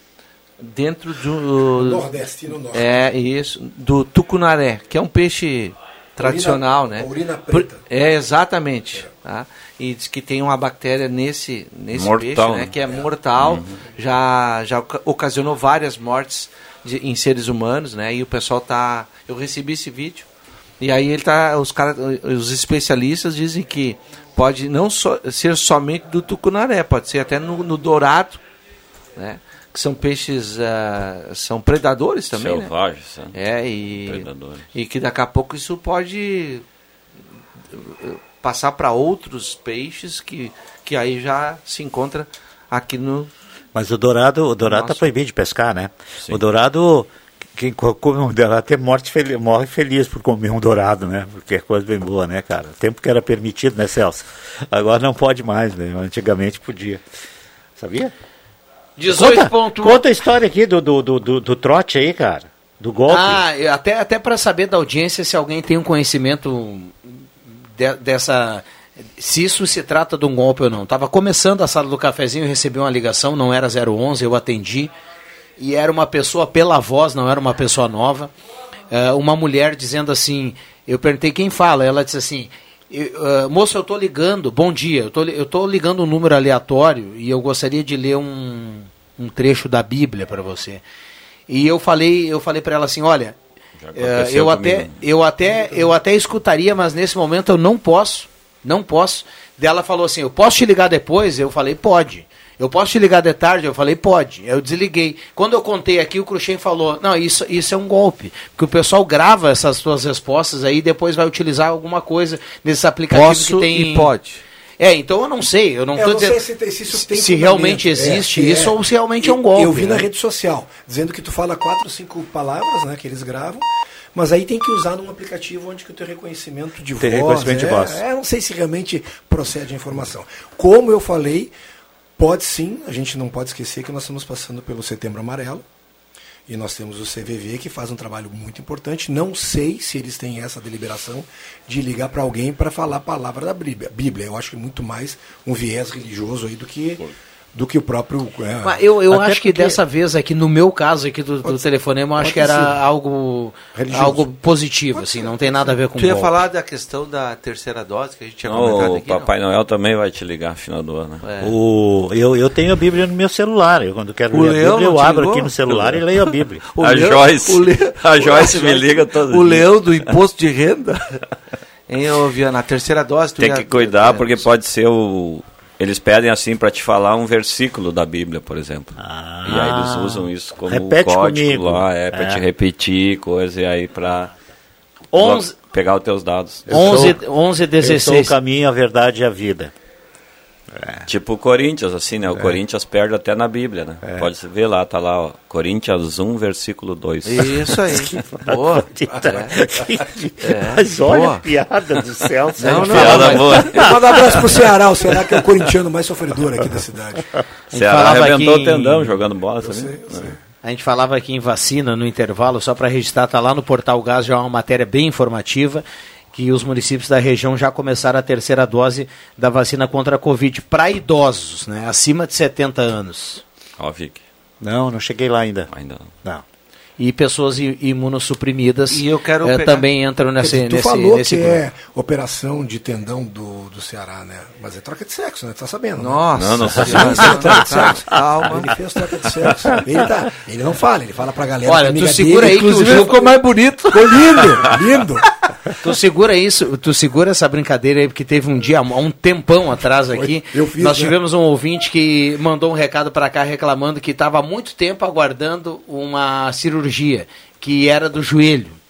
dentro do... Nordeste, no norte. É, isso, do tucunaré, que é um peixe tradicional, né? urina Por- preta. É, exatamente. Tá? E diz que tem uma bactéria nesse, nesse Mortal, peixe, né? né? Que é mortal, já, já oca- ocasionou várias mortes de- em seres humanos, né? E o pessoal tá... Eu recebi esse vídeo, e aí ele tá... Os, cara, os especialistas dizem que pode não só, ser somente do tucunaré, pode ser até no, no dourado, né? Que são peixes, ah, são predadores também, né? Selvagens, né? É, e, Predadores. e que daqui a pouco isso pode passar para outros peixes que, que aí já se encontra aqui no. Mas o dourado, o dourado está proibido de pescar, né? Sim. O dourado, quem co- come um dourado até morte fel- morre feliz por comer um dourado, né? Porque é coisa bem boa, né, cara? O tempo que era permitido, né, Celso? Agora não pode mais, né? Antigamente podia. Sabia? 18 conta, ponto- conta a história aqui do, do, do, do, trote aí, cara. Do golpe. Ah, até, até para saber da audiência se alguém tem um conhecimento de- dessa. Se isso se trata de um golpe ou não. Tava começando a sala do cafezinho, eu recebi uma ligação, não era 011, eu atendi. E era uma pessoa pela voz, não era uma pessoa nova. eh, uma mulher dizendo assim. Eu perguntei quem fala. Ela disse assim: eu, ah, Moço, eu tô ligando, bom dia. Eu tô, li- eu tô ligando um número aleatório e eu gostaria de ler um, um trecho da Bíblia para você. E eu falei, eu falei para ela assim, olha, aconteceu eu comigo. até, eu até, eu até escutaria, mas nesse momento eu não posso, não posso. Daí ela falou assim, eu posso te ligar depois? Eu falei, pode. Eu posso te ligar de tarde? Eu falei, pode. Eu desliguei. Quando eu contei aqui, o Cruxem falou, não, isso, isso é um golpe. Porque o pessoal grava essas suas respostas aí e depois vai utilizar alguma coisa nesses aplicativos Posso que tem... e pode. É, então eu não sei, eu não É, estou dizendo sei se, se isso tem se realmente fundamento. existe É, isso é. ou se realmente é um golpe. Eu vi na né? rede social, dizendo que tu fala quatro, cinco palavras, né, que eles gravam, mas aí tem que usar num aplicativo onde que o teu reconhecimento de Tem voz... reconhecimento de é, voz. É, não sei se realmente procede a informação. Como eu falei, pode sim, a gente não pode esquecer que nós estamos passando pelo Setembro Amarelo, e nós temos o CVV que faz um trabalho muito importante. Não sei se eles têm essa deliberação de ligar para alguém para falar a palavra da Bíblia. Bíblia, eu acho que é muito mais um viés religioso aí do que do que o próprio. é, Mas eu, eu acho que porque- dessa vez aqui, no meu caso aqui do, do telefonema, eu acho que era ser. algo, Religioso. algo positivo, assim, não tem nada a ver com Tu ia golpe. falar da questão da terceira dose que a gente tinha comentado Não, o aqui? não? Papai Noel também vai te ligar no final do ano. Né? É. O, eu, eu tenho a Bíblia no meu celular. Eu, quando quero O ler a Leão Bíblia, não eu abro ligou? aqui no celular e leio a Bíblia. O a Leão- Joyce, o Le- a Joyce me liga todo O leão do imposto de renda. <laughs> Hein, ô, Viana, a terceira dose... Tu Tem ia- que cuidar porque pode ser o. Eles pedem assim para te falar um versículo da Bíblia, por exemplo. e aí eles usam isso como Repete código comigo. lá, é para É. te repetir coisa e aí para pegar os teus dados. Eu sou- Eu sou o caminho, a verdade e a vida. Tipo o Corinthians, assim, né? O É. Corinthians perde até na Bíblia, né? É. Pode ver lá, tá lá, ó. Corinthians 1, versículo 2. Isso aí. <laughs> Boa. É. <laughs> Mas olha Boa. a piada do céu. Não, não, Piada mas- boa. <laughs> Manda um abraço pro Ceará, o Ceará que é o corintiano mais sofredor aqui da cidade. Ceará arrebentou o tendão em- jogando bola Eu também. sei, eu sei. A gente falava aqui em vacina no intervalo, só para registrar, tá lá no Portal Gás já é uma matéria bem informativa, que os municípios da região já começaram a terceira dose da vacina contra a Covid para idosos, né, acima de 70 anos. Ó, Vic. Não, não cheguei lá ainda. Ainda não. E pessoas imunossuprimidas E eu quero pegar- também entram nesse, tu nesse, falou nesse que grupo. é operação de tendão do, do Ceará, né? Mas é troca de sexo, né? Tu tá sabendo? Nossa, né? Não, não sabia. isso é troca de Calma, sexo. calma. Ele fez troca de sexo. Ele, tá, ele não fala, ele fala pra galera. Olha, é tu segura dele, aí que o ele ficou mais bonito. Ficou lindo, lindo. <laughs> Tu segura isso, tu segura essa brincadeira aí, porque teve um dia, há um tempão atrás aqui, eu fiz, nós né? tivemos um ouvinte que mandou um recado para cá reclamando que estava há muito tempo aguardando uma cirurgia, que era do joelho.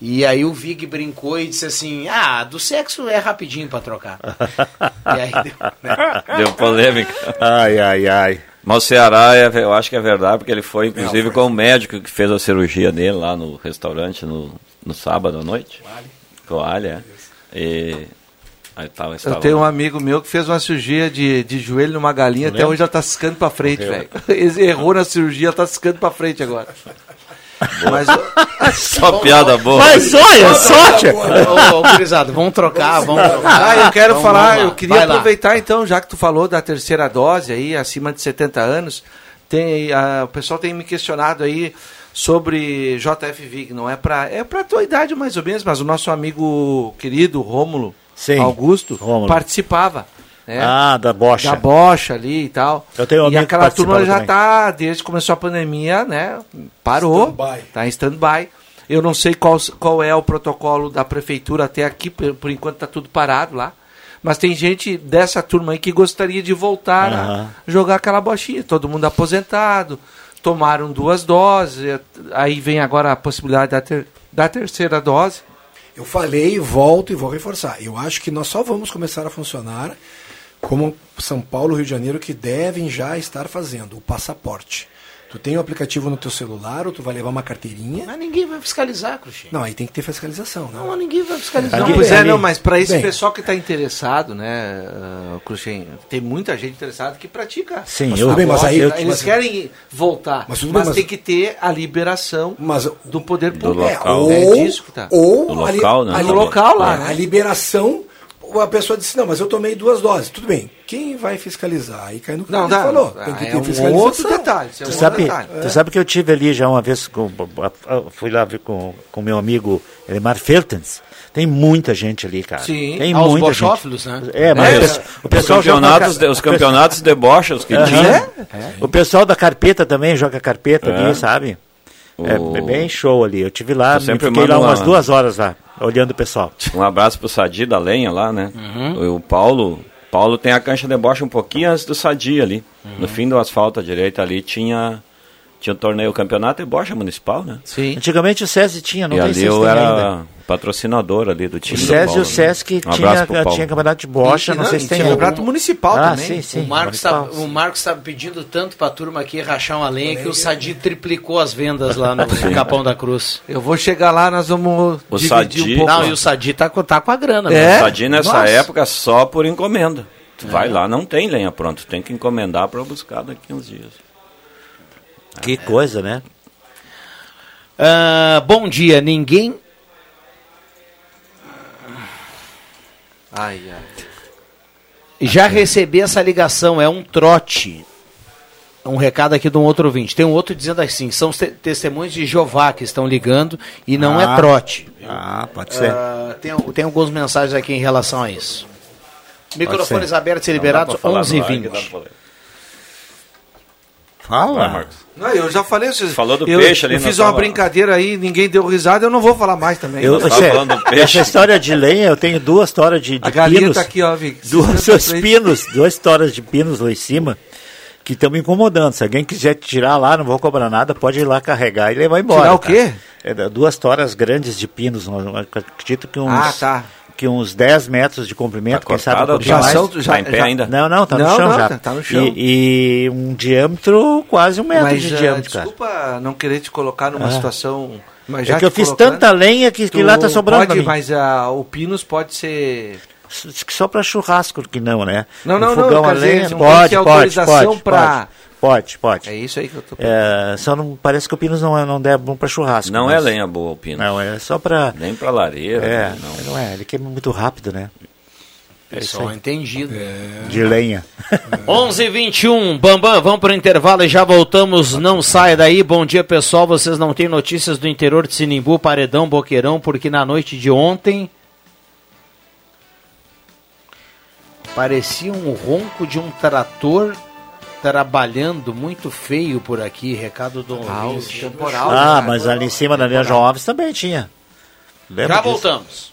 E aí o Vig brincou e disse assim, ah, do sexo é rapidinho para trocar. <laughs> e aí deu, né? Deu polêmica. Ai, ai, ai. Mas o Ceará, é, eu acho que é verdade, porque ele foi, inclusive, com o médico que fez a cirurgia dele lá no restaurante no, no sábado à noite. Ali, é. E aí tava, Eu tenho um amigo meu que fez uma cirurgia de, de joelho numa galinha, até Morreu? hoje ela tá ciscando pra frente, velho. <laughs> Errou na cirurgia, ela tá ciscando pra frente agora. <laughs> Mas, <laughs> Só piada boa. Mas olha, sorte! Ô, gurizada, vamos trocar, vamos trocar. Ah, eu quero Vamos- falar, vamos lá. eu queria Vai lá. aproveitar então, já que tu falou da terceira dose aí, acima de 70 anos, tem, ah, o pessoal tem me questionado aí sobre JFV, não é pra, é pra tua idade mais ou menos, mas o nosso amigo querido Rômulo Sim, Augusto Rômulo. participava. Né? Ah, da bocha. Da bocha ali e tal. Eu tenho um e aquela turma já também. tá, desde que começou a pandemia, né? Parou. Stand-by. Tá em stand-by. Eu não sei qual, qual é o protocolo da prefeitura até aqui, por, por enquanto tá tudo parado lá. Mas tem gente dessa turma aí que gostaria de voltar Aham. a jogar aquela bochinha. Todo mundo aposentado, tomaram duas doses. Aí vem agora a possibilidade da, ter- da terceira dose. Eu falei, volto e vou reforçar. Eu acho que nós só vamos começar a funcionar como São Paulo e Rio de Janeiro que devem já estar fazendo o passaporte. Tu tem o aplicativo no teu celular ou tu vai levar uma carteirinha? Mas ninguém vai fiscalizar, Cruxinho. Não, aí tem que ter fiscalização, né? Não, mas ninguém vai fiscalizar. Não, pois é, não, mas para esse Bem. pessoal que está interessado, né, uh, Cruxem, tem muita gente interessada que pratica. Sim, Mas eu- bem, mas aí- Eles mas- querem voltar, Mas mas, tudo bem, mas- tem que ter a liberação Mas do poder Do público. local. É ou, disso que tá. ou Do a li- local, né? a li- Do local lá, é, né? A liberação, a pessoa disse, não, mas eu tomei duas doses. Tudo bem, quem vai fiscalizar? Aí cai no que Não, ele dá. falou. Tem que é ter um fiscalização. outro detalhe. é um sabe, detalhe. tu sabe que eu tive ali já uma vez, com, fui lá ver com com meu amigo Elemar Feltens. Tem muita gente ali, cara. Sim. Tem Ah, os muita bochófilos, gente. né? É, mas É, o os- pe- o Os pessoal joga campeonatos, ca- de, os campeonatos de bochas que tinha. O pessoal da carpeta também joga carpeta É. ali, sabe? É, O- é bem show ali. Eu tive lá, Eu sempre fiquei lá umas uma- duas horas lá, olhando o pessoal. Um abraço pro Sadi da Lenha lá, né? O Paulo. Paulo tem a cancha de bocha um pouquinho antes do Sadi ali. No fim do asfalto à direita ali tinha tinha o torneio campeonato e bocha municipal, né? Sim. Antigamente o SESI tinha, não e tem ali eu era ainda. patrocinador ali do O time do SESI e o Sesc né? Um tinha, Paulo. tinha campeonato de bocha, E- não, não, sei se tem tinha ainda. campeonato municipal ah, também. Sim, sim. o Marcos tá- o Marcos estava pedindo tanto pra turma aqui rachar uma lenha que o Sadi triplicou as vendas lá no Capão da Cruz. Eu vou chegar lá, nós vamos O dividir Sadi- um pouco. Não, e o Sadi tá, com- tá com a grana. É? né? Sadi nessa Nossa. época só por encomenda. Tu vai lá, não tem lenha pronta, tu tem que encomendar para buscar daqui uns dias. Que coisa, né? Ah, bom dia, ninguém. Ai, ai. Já recebi essa ligação, é um trote. Um recado aqui de um outro ouvinte. Tem um outro dizendo assim: são te testemunhos de Jeová que estão ligando e não é ah, é trote. Ah, pode ser. Ah, tem, tem algumas mensagens aqui em relação a isso. Microfones abertos e liberados, 11h20. Fala. Vai, Marcos. Não, eu já falei. Vocês, Falou do eu, peixe ali, Eu fiz uma tava- brincadeira aí, ninguém deu risada, eu não vou falar mais também. Eu, essa- falando do peixe. essa história de lenha, eu tenho duas histórias de, de A galinha pinos. tá aqui, ó, Vic. Duas 63. pinos, duas histórias de pinos lá em cima que estão me incomodando. Se alguém quiser tirar lá, não vou cobrar nada, pode ir lá carregar e levar embora. Tirar o tá? quê? É, duas toras grandes de pinos, acredito que uns, Ah, tá. Que uns 10 metros de comprimento, Tá quem sabe um já mais. são- já- Tá em pé já- ainda? Não, não, tá no Não, chão não, já. tá- tá no chão. E, e um diâmetro, quase um metro Mas, de ah, diâmetro, cara. desculpa não querer te colocar numa Ah. situação. Mas É já que eu fiz tanta lenha que, que lá tá sobrando Pode, mim. mas ah, o Pinos pode ser. Só para churrasco que não, né? Não, não, No não, fogão quer a dizer, lenha, não pode, tem que ter pode, autorização pode, pra- Pode, pode. É isso aí que eu tô É, só não parece que o Pinos não é, não é bom para churrasco. Não mas- é lenha boa o pino. Não, é só para Nem pra lareira. É, não. não é, ele queima muito rápido, né? É Pessoal aí. entendido. De lenha. 11 e 21 Bambam, vamos para o intervalo e já voltamos. Não saia daí. Bom dia, pessoal. Vocês não têm notícias do interior de Sinimbu, Paredão, Boqueirão, porque na noite de ontem parecia um ronco de um trator trabalhando muito feio por aqui. Recado do Ah, o ouvinte. temporal. Ah, né? mas ali em cima da linha João Alves também tinha. Lembra Já disso? voltamos.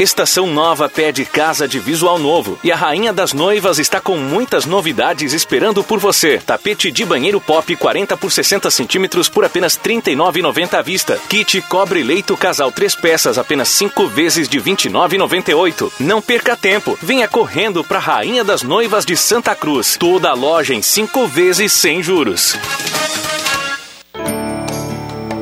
Estação Nova pede casa de visual novo e a Rainha das Noivas está com muitas novidades esperando por você. Tapete de banheiro pop 40 por 60 centímetros por apenas R$ 39,90 à vista. Kit cobre leito casal três peças apenas 5 vezes de R$ 29,98. Não perca tempo, venha correndo para Rainha das Noivas de Santa Cruz. Toda a loja em 5 vezes sem juros.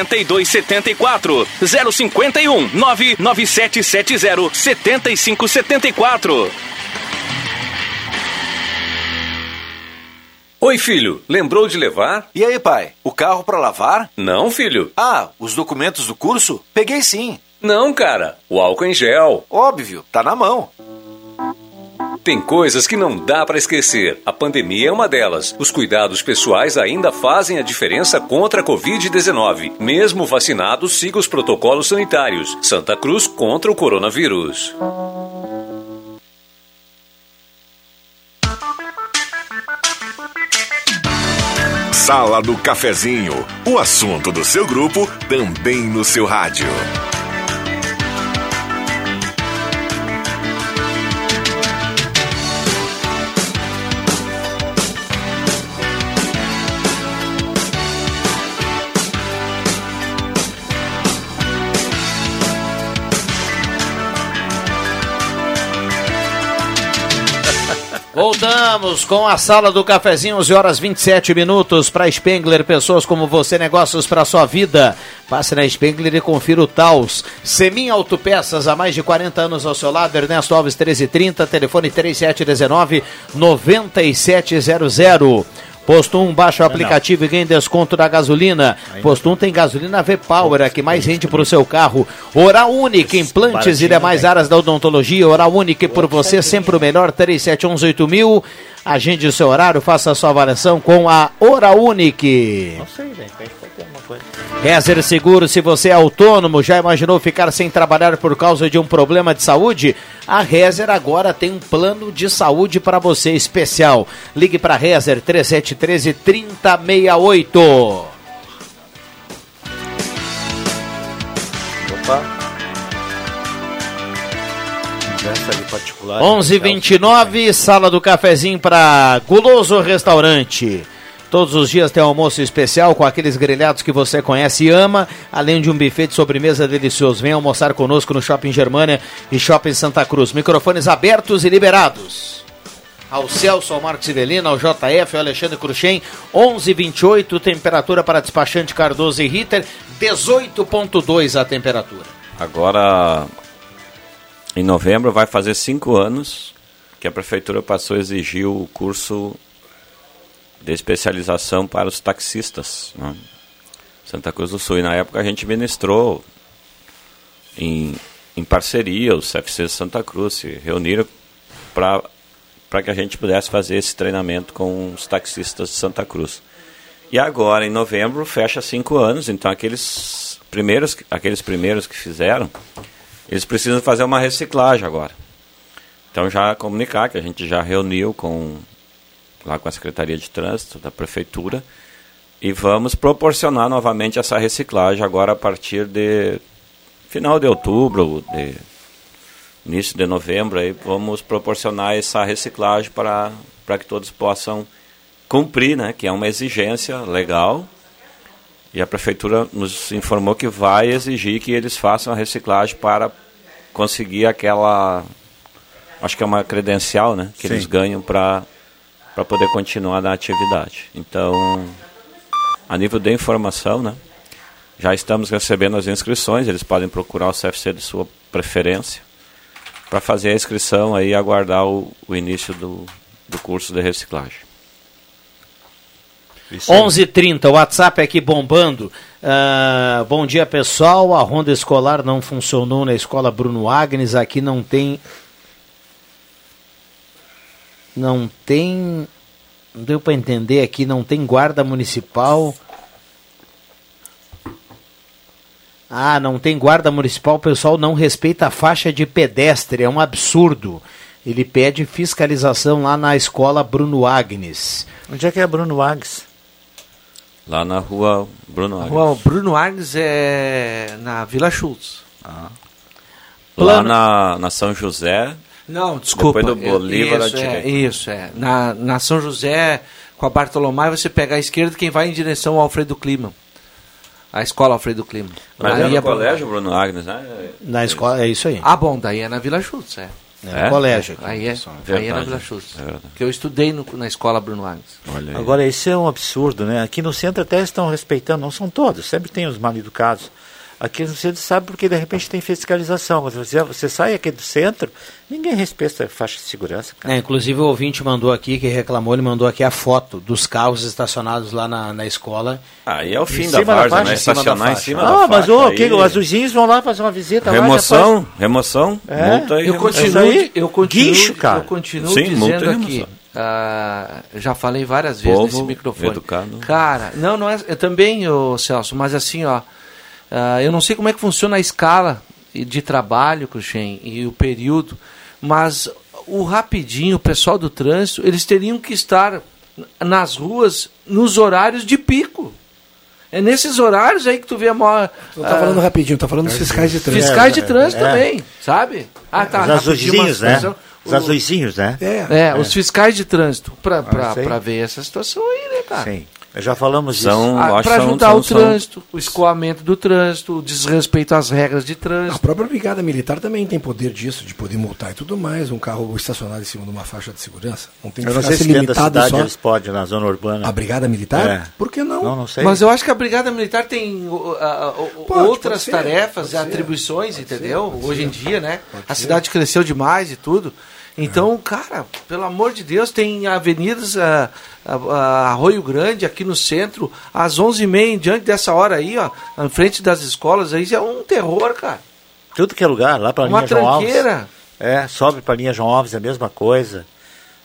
8274 051 99770 7574 Oi, filho, lembrou de levar? E aí, pai, o carro para lavar? Não, filho. Ah, os documentos do curso? Peguei sim. Não, cara, o álcool em gel. Óbvio, tá na mão. Tem coisas que não dá para esquecer. A pandemia é uma delas. Os cuidados pessoais ainda fazem a diferença contra a Covid-19. Mesmo vacinado, siga os protocolos sanitários. Santa Cruz contra o coronavírus. Sala do Cafezinho. O assunto do seu grupo também no seu rádio. Voltamos com a sala do cafezinho, 11 horas 27 minutos para Spengler, pessoas como você, negócios para sua vida. Passe na Spengler e confira o Taos. Semin Autopeças, há mais de 40 anos ao seu lado, Ernesto Alves 1330, telefone 3719 9700. Posto 1, baixa o aplicativo e ganhe desconto da gasolina. Posto 1 tem gasolina V-Power, a que mais rende para o seu carro. Oral Unique, implantes e demais áreas da odontologia. Oral Unique, por você, sempre o melhor, 37118000. Agende o seu horário, faça a sua avaliação com a Oral Unique. Não sei, de coisa. Rezer Seguro, se você é autônomo, já imaginou ficar sem trabalhar por causa de um problema de saúde? A Rezer agora tem um plano de saúde para você especial. Ligue para Rezer 3713 3068. Opa. Conversa ali particular. 11:29 sala do cafezinho para Guloso Restaurante. Todos os dias tem um almoço especial com aqueles grelhados que você conhece e ama, além de um buffet de sobremesa delicioso. Venha almoçar conosco no Shopping Germânia e Shopping Santa Cruz. Microfones abertos e liberados. Ao Celso, ao Marcos Ivelino, ao JF, ao Alexandre Cruxem, 11:28 temperatura para despachante Cardoso e Ritter, 18.2 a temperatura. Agora, em novembro, vai fazer cinco anos que a prefeitura passou a exigir o curso de especialização para os taxistas. Né? Santa Cruz do Sul. E na época a gente ministrou em, em parceria, os CFCs Santa Cruz se reuniram para que a gente pudesse fazer esse treinamento com os taxistas de Santa Cruz. E agora, em novembro, fecha cinco anos, então aqueles primeiros, aqueles primeiros que fizeram, eles precisam fazer uma reciclagem agora. Então já comunicar que a gente já reuniu com lá com a Secretaria de Trânsito da Prefeitura E vamos proporcionar novamente essa reciclagem agora a partir de final de outubro, de início de novembro, aí vamos proporcionar essa reciclagem para, para que todos possam cumprir, né, que é uma exigência legal. E a prefeitura nos informou que vai exigir que eles façam a reciclagem para conseguir aquela acho que é uma credencial, né, que Sim. eles ganham para para poder continuar na atividade. Então, a nível de informação, né, já estamos recebendo as inscrições, eles podem procurar o CFC de sua preferência para fazer a inscrição aí e aguardar o, o início do, do curso de reciclagem. 11h30, o WhatsApp aqui bombando. Ah, bom dia, pessoal. A ronda escolar não funcionou na escola Bruno Agnes. Aqui não tem. Não tem. Não deu para entender aqui. Não tem guarda municipal. Ah, não tem guarda municipal. O pessoal não respeita a faixa de pedestre. É um absurdo. Ele pede fiscalização lá na escola Bruno Agnes. Onde é que é Bruno Agnes? Lá na rua Bruno Agnes. Rua Bruno Agnes é na Vila Schultz. Lá Plano- na, na São José. Não, desculpa. Depois do Bolívar à isso, é, isso, é. Na, na São José, com a Bartolomé, você pega a esquerda quem vai em direção ao Alfredo Clima. A escola Alfredo Clima. Mas Aí é no é- colégio Bruno Agnes, né? Na escola, é isso aí. Ah, bom, daí é na Vila Schultz, é. É no colégio aqui. Aí é, aí é na Verdade. Vila Schultz. É verdade. que eu estudei no- na escola Bruno Agnes. Agora, isso é um absurdo, né? Aqui no centro até estão respeitando, não são todos, sempre tem os mal educados. Aqui no centro sabe porque de repente tem fiscalização. Quando você, você sai aqui do centro, ninguém respeita a faixa de segurança. cara. É, inclusive o ouvinte mandou aqui, que reclamou, ele mandou aqui a foto dos carros estacionados lá na, na escola. Aí é o fim da várzea, faixa, né? em cima da Estacionar em faixa. cima Ah, da mas ô, aí- que, os azuzinhos vão lá fazer uma visita lá. Remoção, faz- remoção, É, multa e Eu remoção. continuo, aí, eu continuo, guincho, cara. eu continuo Sim, multa e dizendo aqui. ah, já falei várias vezes Povo nesse microfone. educado. Cara, não, não é. Eu também, ô, Celso, mas assim, ó. Ah, eu não sei como é que funciona a escala de trabalho, Cruxem, e o período, mas o rapidinho, o pessoal do trânsito, eles teriam que estar nas ruas nos horários de pico. É nesses horários aí que tu vê a maior. Tu tá falando rapidinho, tá falando dos fiscais de trânsito. Fiscais de É, trânsito é. também, sabe? Ah, tá. Os azuizinhos, né? Os azuizinhos, né? É, os fiscais de trânsito, pra, pra, Ah, pra ver essa situação aí, né, cara? Sim. Já falamos disso. São, Ah, pra que são- ajudar são- o são- trânsito, o escoamento do trânsito, o desrespeito às regras de A trânsito. própria Brigada Militar também tem poder disso, de poder multar e tudo mais, um carro estacionado em cima de uma faixa de segurança. Não tem que Eu não ficar sei se limitado cidade só eles podem, na zona urbana. a Brigada Militar? É. Por que não? Não, não sei. Mas eu acho que a Brigada Militar tem uh, ah, uh, Pode, outras pode tarefas e atribuições, pode entendeu? ser, Hoje em ser. dia, né? Pode A ser. cidade cresceu demais e tudo. Então, cara, pelo amor de Deus, tem avenidas ah, ah, ah, Arroio Grande aqui no centro, às 11h30, diante dessa hora aí, ó, em frente das escolas, aí é um terror, cara. Tudo que é lugar, lá para Uma linha João Alves. tranqueira. É, sobe para linha João Alves, é a mesma coisa.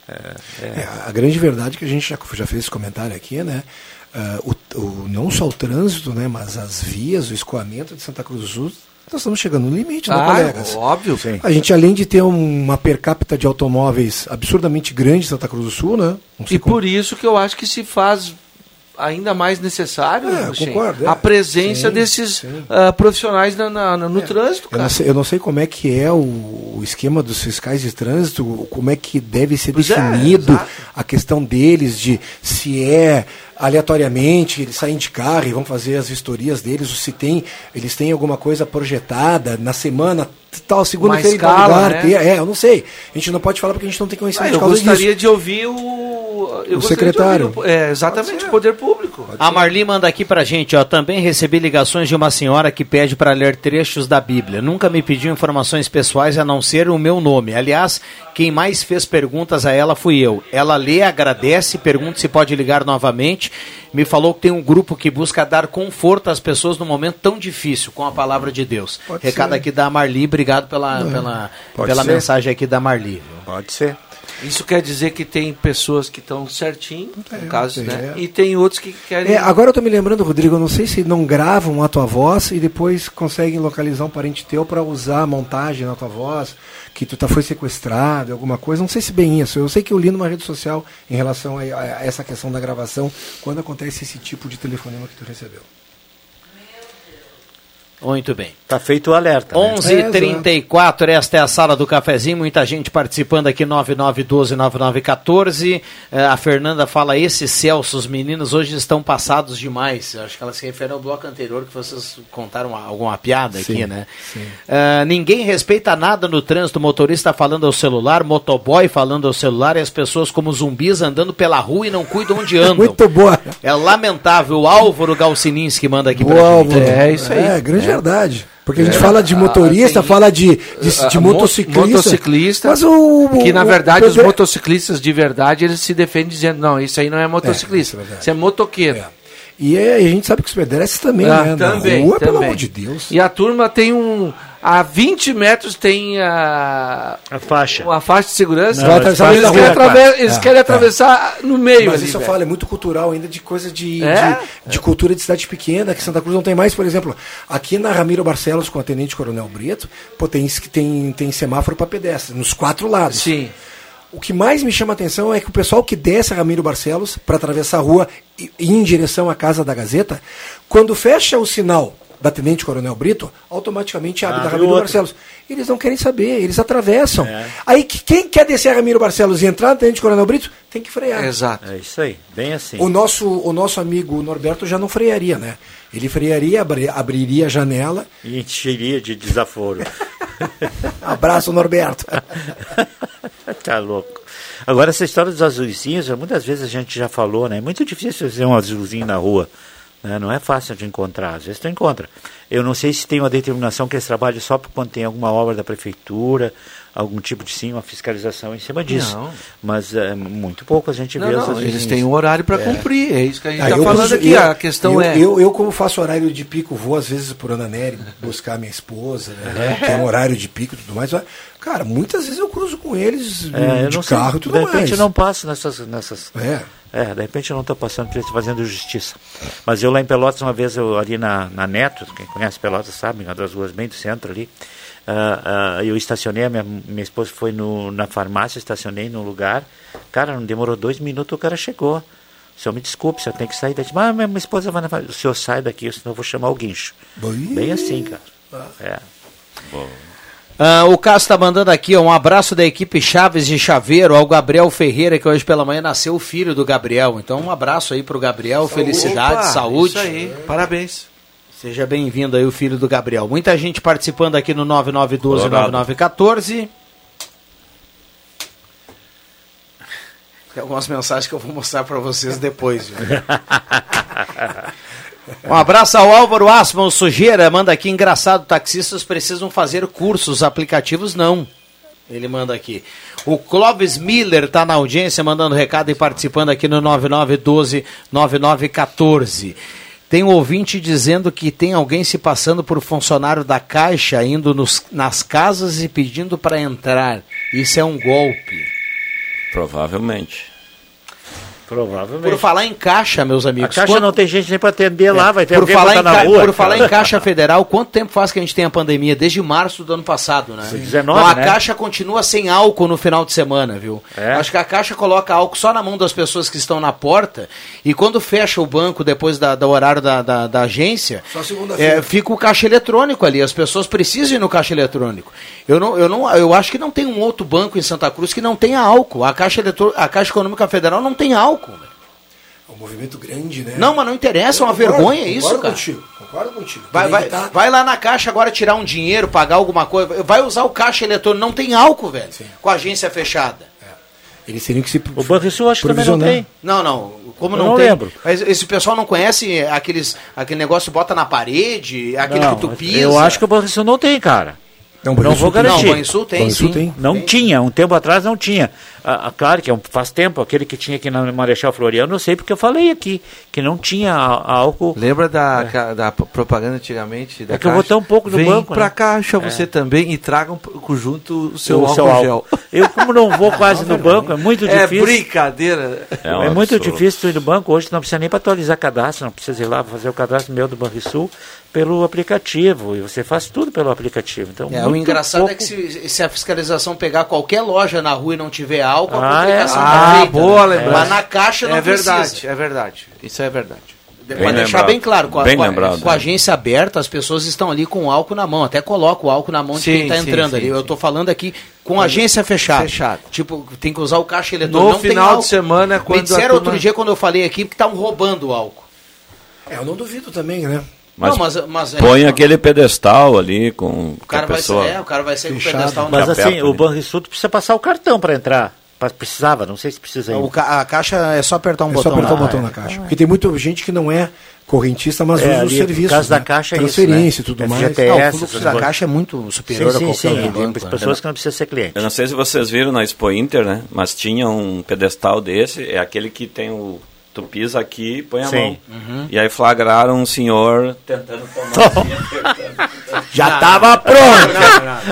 É, é. É, a grande verdade é que a gente já, já fez esse comentário aqui, né? Ah, o, o- não só o trânsito, né, mas as vias, o escoamento de Santa Cruz do Sul, nós estamos chegando no limite, né, Ah, colegas? óbvio. A gente, além de ter uma per capita de automóveis absurdamente grande em Santa Cruz do Sul, né? E por isso que eu acho que se faz ainda mais necessário É, Lucien, concordo, é. a presença Sim, desses sim. ah, profissionais na- na- no trânsito, Eu cara. não, sei, eu não sei como é que é o, o esquema dos fiscais de trânsito, como é que deve ser Pois é, definido a questão deles, de se é aleatoriamente, eles saem de carro e vão fazer as vistorias deles, ou se tem, eles têm alguma coisa projetada na semana, tal, segunda-feira em tal lugar. né? tem- é, eu não sei. A gente não pode falar porque a gente não tem Ah, conhecimento eu de causa gostaria disso. de ouvir o, eu gostaria de secretário. ouvir o- é, exatamente, o poder público. A Marli manda aqui pra gente, ó. Também recebi ligações de uma senhora que pede para ler trechos da Bíblia. Nunca me pediu informações pessoais a não ser o meu nome. Aliás, quem mais fez perguntas a ela fui eu. Ela lê, agradece, pergunta se pode ligar novamente. Me falou que tem um grupo que busca dar conforto às pessoas num momento tão difícil com a palavra de Deus. Pode Recado ser. aqui da Marli, obrigado pela, É, pela, pode pela ser. mensagem aqui da Marli. Pode ser. Isso quer dizer que tem pessoas que estão certinho, no caso, tem, né? é. E tem outros que querem. É, agora eu tô me lembrando, Rodrigo, eu não sei se não gravam a tua voz e depois conseguem localizar um parente teu para usar a montagem na tua voz, que tu tá, foi sequestrado, alguma coisa. Não sei se bem isso. Eu sei que eu li numa rede social em relação a, a essa questão da gravação, quando acontece esse tipo de telefonema que tu recebeu. Muito bem. Tá feito o alerta. né? 11:34 esta é a sala do cafezinho, muita gente participando aqui 99129914. Eh, a Fernanda fala esse Celso, os meninos hoje estão passados demais. Eu acho que ela se refere ao bloco anterior que vocês contaram alguma piada aqui, Sim, né? sim. Eh, ninguém respeita nada no trânsito, motorista falando ao celular, motoboy falando ao celular e as pessoas como zumbis andando pela rua e não cuidam onde <laughs> andam. Muito boa. É lamentável. O Álvaro Galcininski manda aqui pra Boa, gente. Álvaro. É, grande verdade. Porque a gente É. fala de Ah, motorista, tem- fala de, de, de mo- motociclista. motociclista, Mas o, que na o- verdade o- os motociclistas de verdade eles se defendem dizendo não isso aí não é motociclista isso é motoqueiro E é, e a gente sabe que os pedestres também, Ah, né? também, Na rua, pelo também. amor de Deus. e a turma tem um a 20 metros tem a a faixa uma faixa de segurança Não, atravessar eles, na querem, rua. atraver- eles É, querem é. atravessar no meio Mas ali, isso eu velho. falo, é muito cultural ainda de coisa de, É? de, de cultura de cidade pequena, que Santa Cruz não tem mais, por exemplo, aqui na Ramiro Barcelos com a Tenente Coronel Brito, pô, tem, tem, tem semáforo para pedestre, nos quatro lados. Sim. O que mais me chama a atenção é que o pessoal que desce a Ramiro Barcelos para atravessar a rua e e ir em direção à Casa da Gazeta, quando fecha o sinal da Tenente Coronel Brito, automaticamente abre Abre da Ramiro outro. Barcelos. Eles não querem saber, eles atravessam. Aí que- quem quer descer a Ramiro Barcelos e entrar na Tenente Coronel Brito, tem que frear. Exato. É isso aí, bem assim. O nosso, o nosso amigo Norberto já não frearia, né? Ele frearia, abri- abriria a janela. E encheria de desaforo. <laughs> Abraço, Norberto. <laughs> tá louco. Agora, essa história dos azulzinhos, muitas vezes a gente já falou, né? É muito difícil ver um azulzinho na rua. Né? Não é fácil de encontrar. Às vezes tu encontra. Eu não sei se tem uma determinação que eles trabalham só quando tem alguma obra da prefeitura, algum tipo de sim, uma fiscalização em cima disso. Não. Mas é muito pouco a gente Não, vê não, azulzinhos. eles têm um horário para É. cumprir, é isso que a gente Ah, está eu falando aqui. eu- a questão eu, é. Eu, eu, como faço horário de pico, vou às vezes por Ana Nery buscar minha esposa, né? É. Tem um horário de pico e tudo mais. mas, Cara, muitas vezes eu cruzo com eles É, de não sei, carro e tudo de repente mais. eu não passo nessas. nessas É. É, de repente eu não estou passando por isso, fazendo justiça. Mas eu lá em Pelotas, uma vez, eu ali na, na Neto, quem conhece Pelotas sabe, uma das ruas bem do centro ali, ah, ah, eu estacionei, a minha, minha esposa foi no, na farmácia, estacionei num lugar, cara, não demorou dois minutos, o cara chegou. O senhor me desculpe, o senhor tem que sair daqui. Mas minha minha esposa vai na farmácia. O senhor sai daqui, senão eu vou chamar o guincho. Bem assim, cara. É. Ah, o Cássio está mandando aqui ó, um abraço da equipe Chaves de Chaveiro ao Gabriel Ferreira, que hoje pela manhã nasceu o filho do Gabriel. Então, um abraço aí pro Gabriel, felicidade, Opa, saúde. Isso aí, parabéns. Seja bem-vindo aí, o filho do Gabriel. Muita gente participando aqui no 9912-9914. Tem algumas mensagens que eu vou mostrar para vocês depois. <laughs> Um abraço ao Álvaro Asman, Sujeira, manda aqui, engraçado, taxistas precisam fazer cursos, aplicativos não. Ele manda aqui. O Clóvis Miller está na audiência, mandando recado e participando aqui no 9912-9914. Tem um ouvinte dizendo que tem alguém se passando por funcionário da Caixa, indo nos- nas casas e pedindo para entrar. Isso é um golpe. Provavelmente. Provavelmente. Por falar em Caixa, meus A amigos. caixa quanto- não tem gente nem para atender lá, vai ter por alguém falar, em na ca- rua. por falar em cara. Caixa Federal, quanto tempo faz que a gente tem a pandemia? Desde março do ano passado, né? 19, Então a né? Caixa continua sem álcool no final de semana, viu? É. Acho que a Caixa coloca álcool só na mão das pessoas que estão na porta e quando fecha o banco depois da, do horário da, da, da agência, Só segunda-feira. é, fica o caixa eletrônico ali. As pessoas precisam ir no caixa eletrônico. Eu, não, eu, não, eu acho que não tem um outro banco em Santa Cruz que não tenha álcool. A Caixa, Eletro, a Caixa Econômica Federal não tem álcool. É um movimento grande, né? Não, mas não interessa, é uma Eu concordo, vergonha isso, concordo cara. Contigo, concordo contigo. Vai, Tem vai, tá- vai lá na caixa agora tirar um dinheiro, pagar alguma coisa. Vai usar o caixa eletrônico. Não tem álcool, velho. Com a agência fechada. Eles teriam que se. O Banrisul acho que também não tem. Não, não. Como Eu não, não tem. lembro. Mas esse pessoal não conhece aqueles, aquele negócio que bota na parede, aquele Não, que tu pisa. eu acho que o Banrisul não tem, cara. Não, Não vou tem. garantir. Não, o Banrisul tem, Banrisul sim. tem. Não tinha, um tempo atrás não tinha. Ah, ah, claro que é um- faz tempo, aquele que tinha aqui na Marechal Floriano, eu sei porque eu falei aqui, que não tinha álcool. Lembra da, ca- da propaganda antigamente? Da É que eu vou Caixa? um pouco no Vem banco, pra né? caixa É. você também e traga um, junto o seu O álcool seu álcool. gel. Eu, como não vou <laughs> quase no banco, é muito É difícil. brincadeira. É, um muito absurdo. difícil tu ir no banco hoje, não precisa nem para atualizar cadastro, não precisa ir lá fazer o cadastro meu do Banrisul pelo aplicativo. E você faz tudo pelo aplicativo. Então, É, o engraçado pouco- é que se, se a fiscalização pegar qualquer loja na rua e não tiver álcool, Ah, a publicação é? Ah, feita. boa né? lembrança. Mas na caixa não É verdade, precisa. é verdade. Isso é verdade. Pode deixar bem claro, com a, com lembrado, com a né? agência aberta, as pessoas estão ali com o álcool na mão, até coloca o álcool na mão de Sim, quem está entrando sim, ali. Eu estou falando aqui com a agência fechada. Fechado. Tipo, tem que usar o caixa eletrônico. No não tem final de semana, quando Me disseram turma- outro dia, quando eu falei aqui, que estavam roubando o álcool. É, eu não duvido também, né? Mas, Não, mas- mas é- põe aquele pedestal ali com O cara, a vai, pessoa... é, o cara vai sair com o pedestal Mas assim, perto o ali. Banrisul precisa passar o cartão para entrar. Mas Precisava, não sei se precisa ainda. O ca- a caixa é só apertar um É botão. só apertar o lá. botão na caixa. Porque tem muita gente que não é correntista, mas É, usa os ali, serviços. no caso da né? caixa é isso, Transferência e né? tudo É mais. FGTS, Não, o fluxo da caixa é muito superior sim, a sim, qualquer sim. outro Tem banco, né? pessoas que não precisam ser cliente. Eu não sei se vocês viram na Expo Inter, né? Mas tinha um pedestal desse, é aquele que tem o. Tu pisa aqui e põe a Sim. mão. Uhum. E aí flagraram um senhor tentando tomar <laughs> Já tava pronto.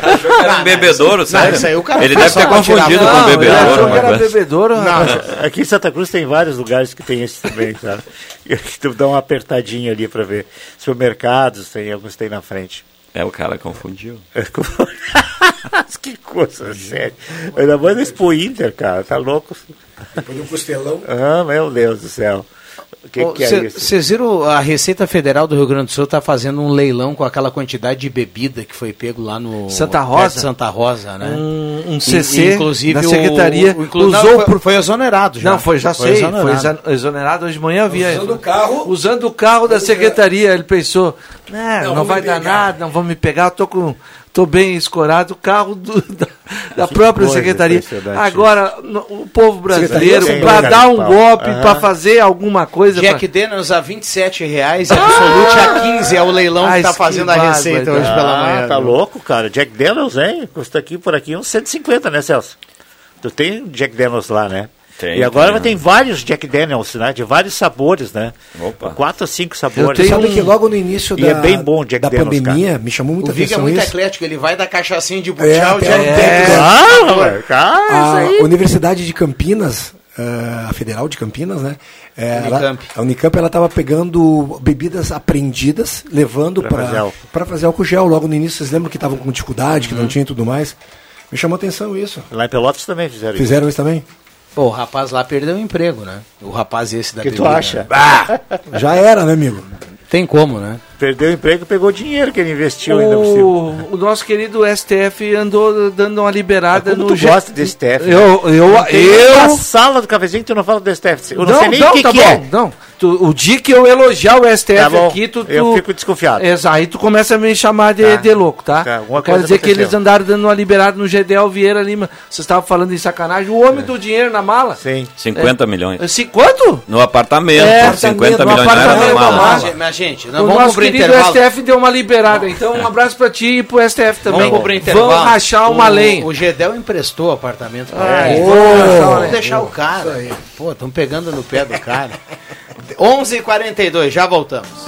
Achou que era um bebedouro, sério? isso aí o cara Ele deve ter pra confundido com Não, ele bebedouro. achou que era bebedouro, Não, aqui em Santa Cruz tem vários lugares que tem esse também, sabe? <laughs> E aqui tu dá uma apertadinha ali para ver. Supermercados, tem alguns tem na frente. É, o cara confundiu. <laughs> que coisa séria. Ainda mais no Expo Inter, cara, tá louco? Depois de um costelão. Ah, meu Deus do céu. O que, que é isso? Vocês viram a Receita Federal do Rio Grande do Sul está fazendo um leilão com aquela quantidade de bebida que foi pego lá no Santa Rosa? Santa Rosa, né? Um- um E- CC inclusive da o- secretaria o, inclu- usou não, foi, por- foi exonerado já. Não, foi, já sei, exonerado. foi exonerado hoje de manhã, vi. Usando o carro. Usando o carro da secretaria, ele pensou, "Né, Não, não, vai dar pegar." nada, não vão me pegar, eu tô com tô bem escorado, o carro do- <laughs> da, da própria coisa secretaria. impressionante. Agora, no- o povo brasileiro, para dar um golpe, para fazer alguma coisa... Jack Daniels a 27 reais e Absolute a 15 é o leilão que Ai, está que fazendo a receita hoje Ah, pela manhã. Tá viu? louco, cara. Jack Daniels, hein? Custa aqui por aqui uns 150, né, Celso? Tu tem Jack Daniels lá, né? Tem, e agora tem. tem vários Jack Daniels, né? De vários sabores, né? Opa. Quatro ou cinco sabores. Eu Sabe que logo no início E da, é bem bom o Jack da Daniels, pandemia, cara. me chamou muita O é atenção muito isso. eclético, ele vai da cachaçinha de É, butiá, o até- Jack é. Daniels. Cara, a isso. Universidade de Campinas, ah, a Federal de Campinas, né? é, ela- Unicamp. a Unicamp ela estava pegando bebidas apreendidas, levando para fazer álcool. para fazer álcool gel. Logo no início, vocês lembram que estavam com dificuldade, Uhum. que não tinha e tudo mais. Me chamou a atenção isso. Lá em Pelotas também fizeram Fizeram isso também? Pô, o rapaz lá perdeu o emprego, né? O rapaz esse da O que tu bebida. acha? Já era, né, amigo? Tem como, né? Perdeu o emprego e pegou o dinheiro que ele investiu ainda por cima. O, o nosso querido STF andou dando uma liberada Como no tu G- gosta desse STF? né? Eu, eu, Não eu, uma sala do cafezinho que tu não fala do STF. Eu não, sei nem não, o que, tá que bom, é. Não, Tu- o dia que eu elogiar o STF Tá bom, aqui, tu, tu- eu fico desconfiado. Exato, aí tu começa a me chamar de, Tá. de louco, tá? Tá, alguma Quero dizer que aconteceu. eles andaram dando uma liberada no Gedel Vieira Lima. Vocês estavam falando em sacanagem. O homem do dinheiro na mala. Sim. 50 milhões. Esse, quanto? No apartamento, É, por 50 no milhões não era apartamento, normal. mala. Mas, mas, gente, nós o vamos nosso querido intervalo. STF deu uma liberada. Então, um abraço pra ti e pro STF também. Vamos pro intervalo. Vão rachar uma o, lenha. O Gedel emprestou o apartamento pra Ai, ele. vamos uma Vamos deixar o cara. Pô, estão pegando no pé do cara. <laughs> 11h42, já voltamos.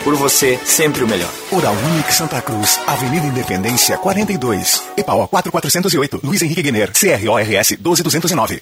por você, sempre o melhor. Oral Unique Santa Cruz, Avenida Independência 42, EPAO 4408, Luiz Henrique Guener, CRORS 12209.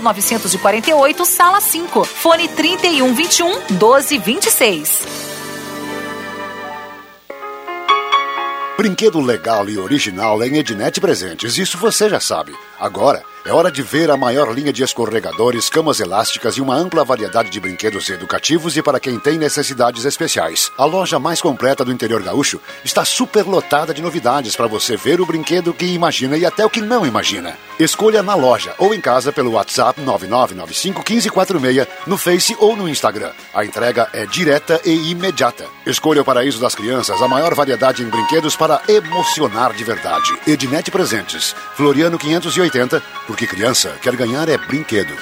948, sala 5. Fone 3121 1226. Brinquedo legal e original em Ednet Presentes, isso você já sabe. Agora é hora de ver a maior linha de escorregadores, camas elásticas e uma ampla variedade de brinquedos educativos e para quem tem necessidades especiais. A loja mais completa do interior gaúcho está superlotada de novidades para você ver o brinquedo que imagina e até o que não imagina. Escolha na loja ou em casa pelo WhatsApp 99951546, no Face ou no Instagram. A entrega é direta e imediata. Escolha o Paraíso das Crianças, a maior variedade em brinquedos para emocionar de verdade. Ednet Presentes, Floriano 580, porque criança quer ganhar é brinquedo.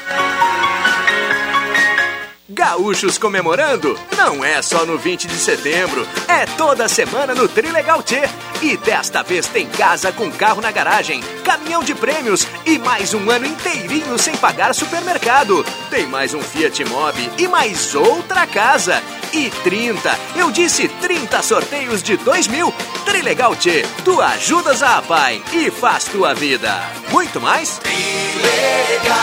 Gaúchos comemorando não é só no 20 de setembro, é toda semana no Trilegal T. E desta vez tem casa com carro na garagem, caminhão de prêmios e mais um ano inteirinho sem pagar supermercado. Tem mais um Fiat Mobi e mais outra casa. E 30, eu disse 30 sorteios de 2 mil. Trilegal T, tu ajudas a pai e faz tua vida. Muito mais? Trilegal.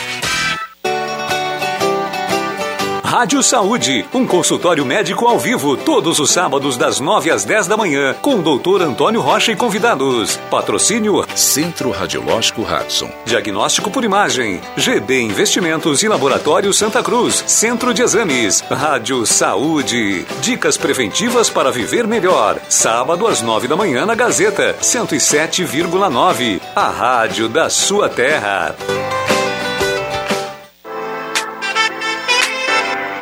Rádio Saúde, um consultório médico ao vivo, todos os sábados das 9 às 10 da manhã, com o doutor Antônio Rocha e convidados. Patrocínio Centro Radiológico Hudson. Diagnóstico por imagem, GB Investimentos e Laboratório Santa Cruz, Centro de Exames, Rádio Saúde. Dicas preventivas para viver melhor. Sábado às 9 da manhã na Gazeta, 107,9. A rádio da sua terra.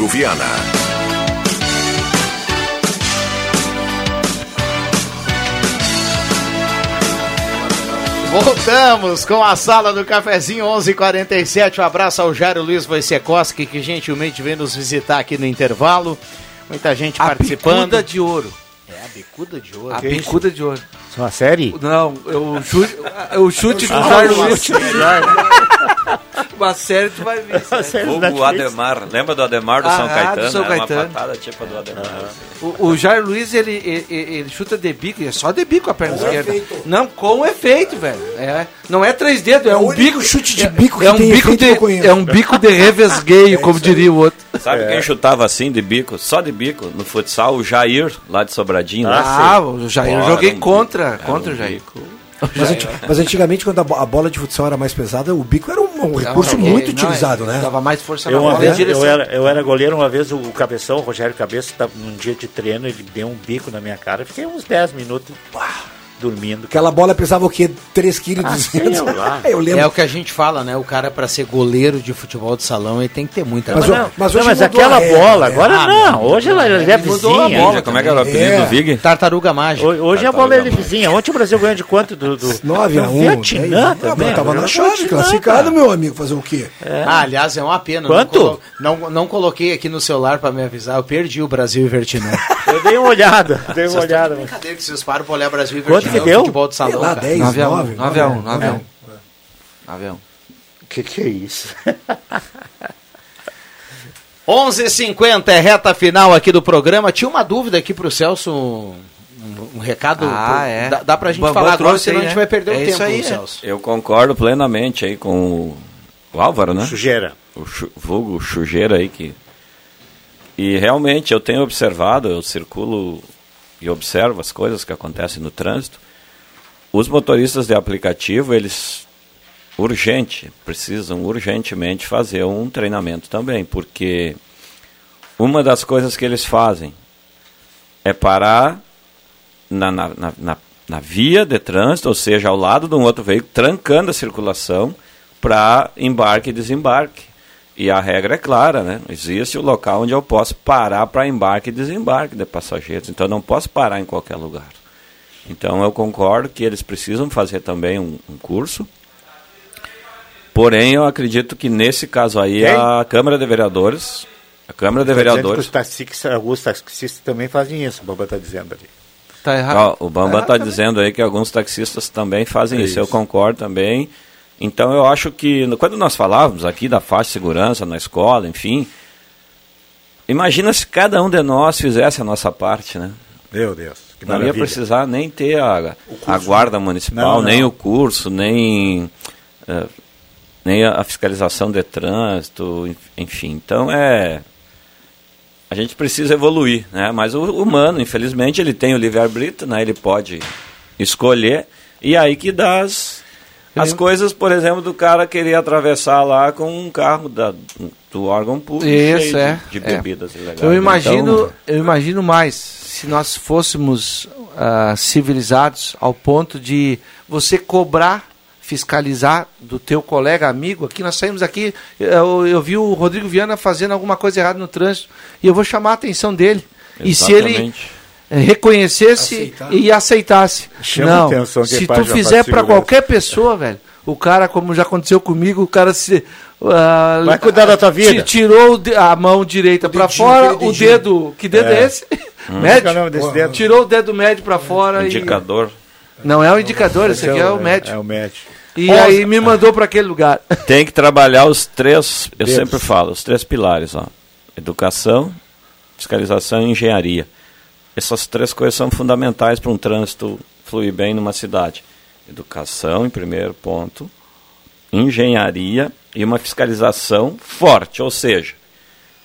Rodrigo Viana. Voltamos com a sala do cafezinho 11:47. Um abraço ao Jairo Luiz Wojciechowski que gentilmente veio nos visitar aqui no intervalo. Muita gente A participando. bicuda de ouro. É a bicuda de ouro. A bicuda de ouro. Isso é uma série? Não, eu chute, o chute do Ah, Jair o Luiz. <laughs> <laughs> do. Uma série tu vai ver. O Ademar, lembra do Ademar do Ah, São do Caetano? São Era Caetano. uma patada tipo do Ademar. O, o Jair Luiz, ele, ele, ele chuta de bico, é só de bico a perna Com esquerda. efeito. Não, com efeito, velho. É, não é três dedos, é, É um bico. chute de é- bico que é um tem bico de. É um bico de revesgueio, <laughs> como diria o outro. Sabe É. quem chutava assim de bico? Só de bico no futsal? O Jair, lá de Sobradinho. Ah, lá. o Jair, eu Pô, joguei um contra, bico, contra o Jair. bico. Mas, anti- mas antigamente, quando a bola de futsal era mais pesada, o bico era um, um recurso não, muito não, utilizado, é, né? Dava mais força Eu, na bola vez, eu, era, eu era goleiro uma vez, o, o Cabeção, o Rogério Cabeça, tava num dia de treino, ele deu um bico na minha cara, fiquei uns 10 minutos. pá, dormindo. Aquela bola pesava o quê? 3 quilos Ah, sei 200? lá. Eu lembro. É o que a gente fala, né? O cara, pra ser goleiro de futebol de salão, ele tem que ter muita Mas, habilidade. o- mas Não, hoje mas aquela bola, né? agora Ah, não. não, Hoje ela, é mudou a vizinha. bola Como é que era o apelido É. do Vig? Tartaruga mágica. Ho- Hoje a bola é vizinha. Ontem o Brasil ganhou de quanto? Do, do, 9 a do 1. Vietnã Não, também. tava na chave, Vietnã, classificado, meu amigo. Fazer o quê? Ah, aliás, é uma pena. Quanto? Não, colo- não, não coloquei aqui no celular pra me avisar. Eu perdi o Brasil e Vertinã. <laughs> Eu dei uma olhada. Dei uma olhada. Brincadeira que vocês param pra olhar Brasil e Quanto É o deu? Futebol de salão, Sei lá, cara. 10, 9 a 1, 9. 9 a 1, 9 a 1. 9 a 1. O que, que é isso? <laughs> 11h50 é reta final aqui do programa. Tinha uma dúvida aqui pro Celso. Um, um recado. Ah, pro- é. Dá, dá pra gente Bambam falar agora, senão aí, a gente né? vai perder É o isso tempo, aí, é. Celso. Eu concordo plenamente aí com o, o Álvaro, né? Sujeira. O chu, vulgo Chujeira aí que... E realmente eu tenho observado, eu circulo e observo as coisas que acontecem no trânsito. Os motoristas de aplicativo, eles urgente, precisam urgentemente fazer um treinamento também, porque uma das coisas que eles fazem é parar na, na, na, na, via de trânsito, ou seja, ao lado de um outro veículo, trancando a circulação para embarque e desembarque. E a regra é clara, né? Existe o local onde eu posso parar para embarque e desembarque de passageiros. Então eu não posso parar em qualquer lugar. Então eu concordo que eles precisam fazer também um, um curso. Porém, eu acredito que nesse caso aí Quem? a Câmara de Vereadores, a Câmara de Tá Vereadores, Os taxistas, alguns taxistas também fazem isso, o Bamba está dizendo ali. Tá errado. Ó, o Bambam está dizendo aí que alguns taxistas também fazem É isso. Eu isso. concordo também. Então eu acho que quando nós falávamos aqui da faixa de segurança na escola, enfim, imagina se cada um de nós fizesse a nossa parte, né? Meu Deus, que não ia maravilha. precisar nem ter a, a guarda municipal, Não, não. nem o curso, nem, eh, nem a, fiscalização de trânsito, en- enfim. Então é. A gente precisa evoluir, né? Mas o humano, infelizmente, ele tem o livre-arbítrio, né? Ele pode escolher, e aí que dá as, as coisas, por exemplo, do cara querer atravessar lá com um carro da, do órgão público Isso, é. de, de é. bebidas ilegais. Eu imagino, Então, eu imagino mais se nós fôssemos ah, civilizados ao ponto de você cobrar, fiscalizar do teu colega amigo. Aqui nós saímos aqui, eu, eu vi o Rodrigo Viana fazendo alguma coisa errada no trânsito e eu vou chamar a atenção dele. E se ele Exatamente. Reconhecesse Aceitar. e aceitasse. Chama Não, atenção quem se faz tu fizer para qualquer pessoa, velho, o cara, como já aconteceu comigo, o cara se ah, Vai cuidar da tua vida. ti- tirou a mão direita para fora, o dedo, que dedo é, É. esse? Qual é o nome desse médio. dedo? Tirou o dedo médio para fora Indicador. e não é o indicador, esse aqui é o médio. É o médio. E aí me mandou para aquele lugar. <laughs> Tem que trabalhar os três, eu Dedos. sempre falo, os três pilares, ó. Educação, fiscalização e engenharia. Essas três coisas são fundamentais para um trânsito fluir bem numa cidade. Educação, em primeiro ponto, engenharia e uma fiscalização forte, ou seja,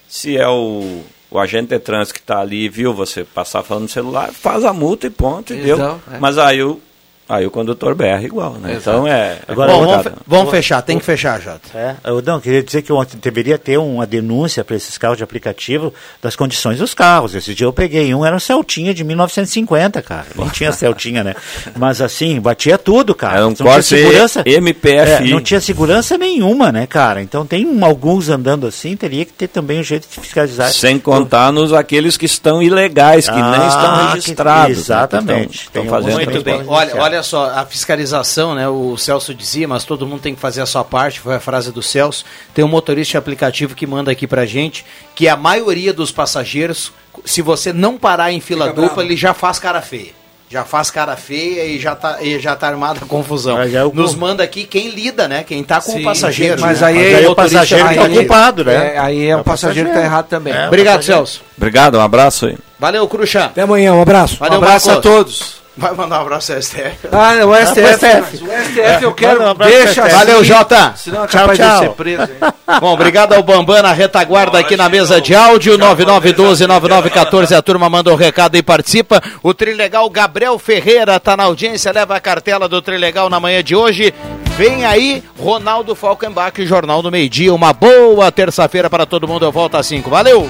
se é o, o agente de trânsito que está ali e viu você passar falando no celular, faz a multa e ponto, e deu. Então, é. Mas aí o, aí o condutor berra igual, né? Então é... Agora, é Bom, complicado. vamos, fe- vamos fechar, tem que fechar, Jota. É, eu não, queria dizer que ontem deveria ter uma denúncia para esses carros de aplicativo das condições dos carros. Esse dia eu peguei um, era um Celtinha de 1950, cara. Nem tinha Celtinha, né? Mas assim, batia tudo, cara. Era um Não tinha Corsa MPFI. É, não tinha segurança nenhuma, né, cara? Então tem um- alguns andando assim, teria que ter também um jeito de fiscalizar. Sem contar nos aqueles que estão ilegais, que nem Ah, estão que- registrados. né? exatamente. Estão, Tem estão fazendo Muito bem. transporte. Olha, olha só, a fiscalização, né? O Celso dizia, mas todo mundo tem que fazer a sua parte, foi a frase do Celso. Tem um motorista de aplicativo que manda aqui pra gente que a maioria dos passageiros, se você não parar em fila Fica dupla, bravo. ele já faz cara feia. Já faz cara feia e já tá, e já tá armada a confusão. Mas é o- Nos manda aqui quem lida, né? Quem tá com Sim, o passageiro. mas né? aí Mas é o motorista- passageiro que aí- culpado, né? É, aí é, o passageiro que tá errado também. É. Obrigado, passageiro. Celso. Obrigado, um abraço aí. Valeu, Cruxa. Até amanhã, um abraço. Valeu, um abraço a Marcos. todos. Vai mandar um abraço ao STF. Ah, o Ah, STF. STF. O STF eu quero. Manda um deixa assim, Valeu, Jota. Senão é Tchau, tchau. de eu ser preso. hein? <laughs> Bom, obrigado ao Bambam na retaguarda aqui na mesa de áudio, 9912-9914, a turma manda o recado e participa. O Trilegal Gabriel Ferreira tá na audiência, leva a cartela do Trilegal na manhã de hoje. Vem aí, Ronaldo Falkenbach, Jornal do Meio Dia. Uma boa terça-feira para todo mundo, eu volto às 5. Valeu!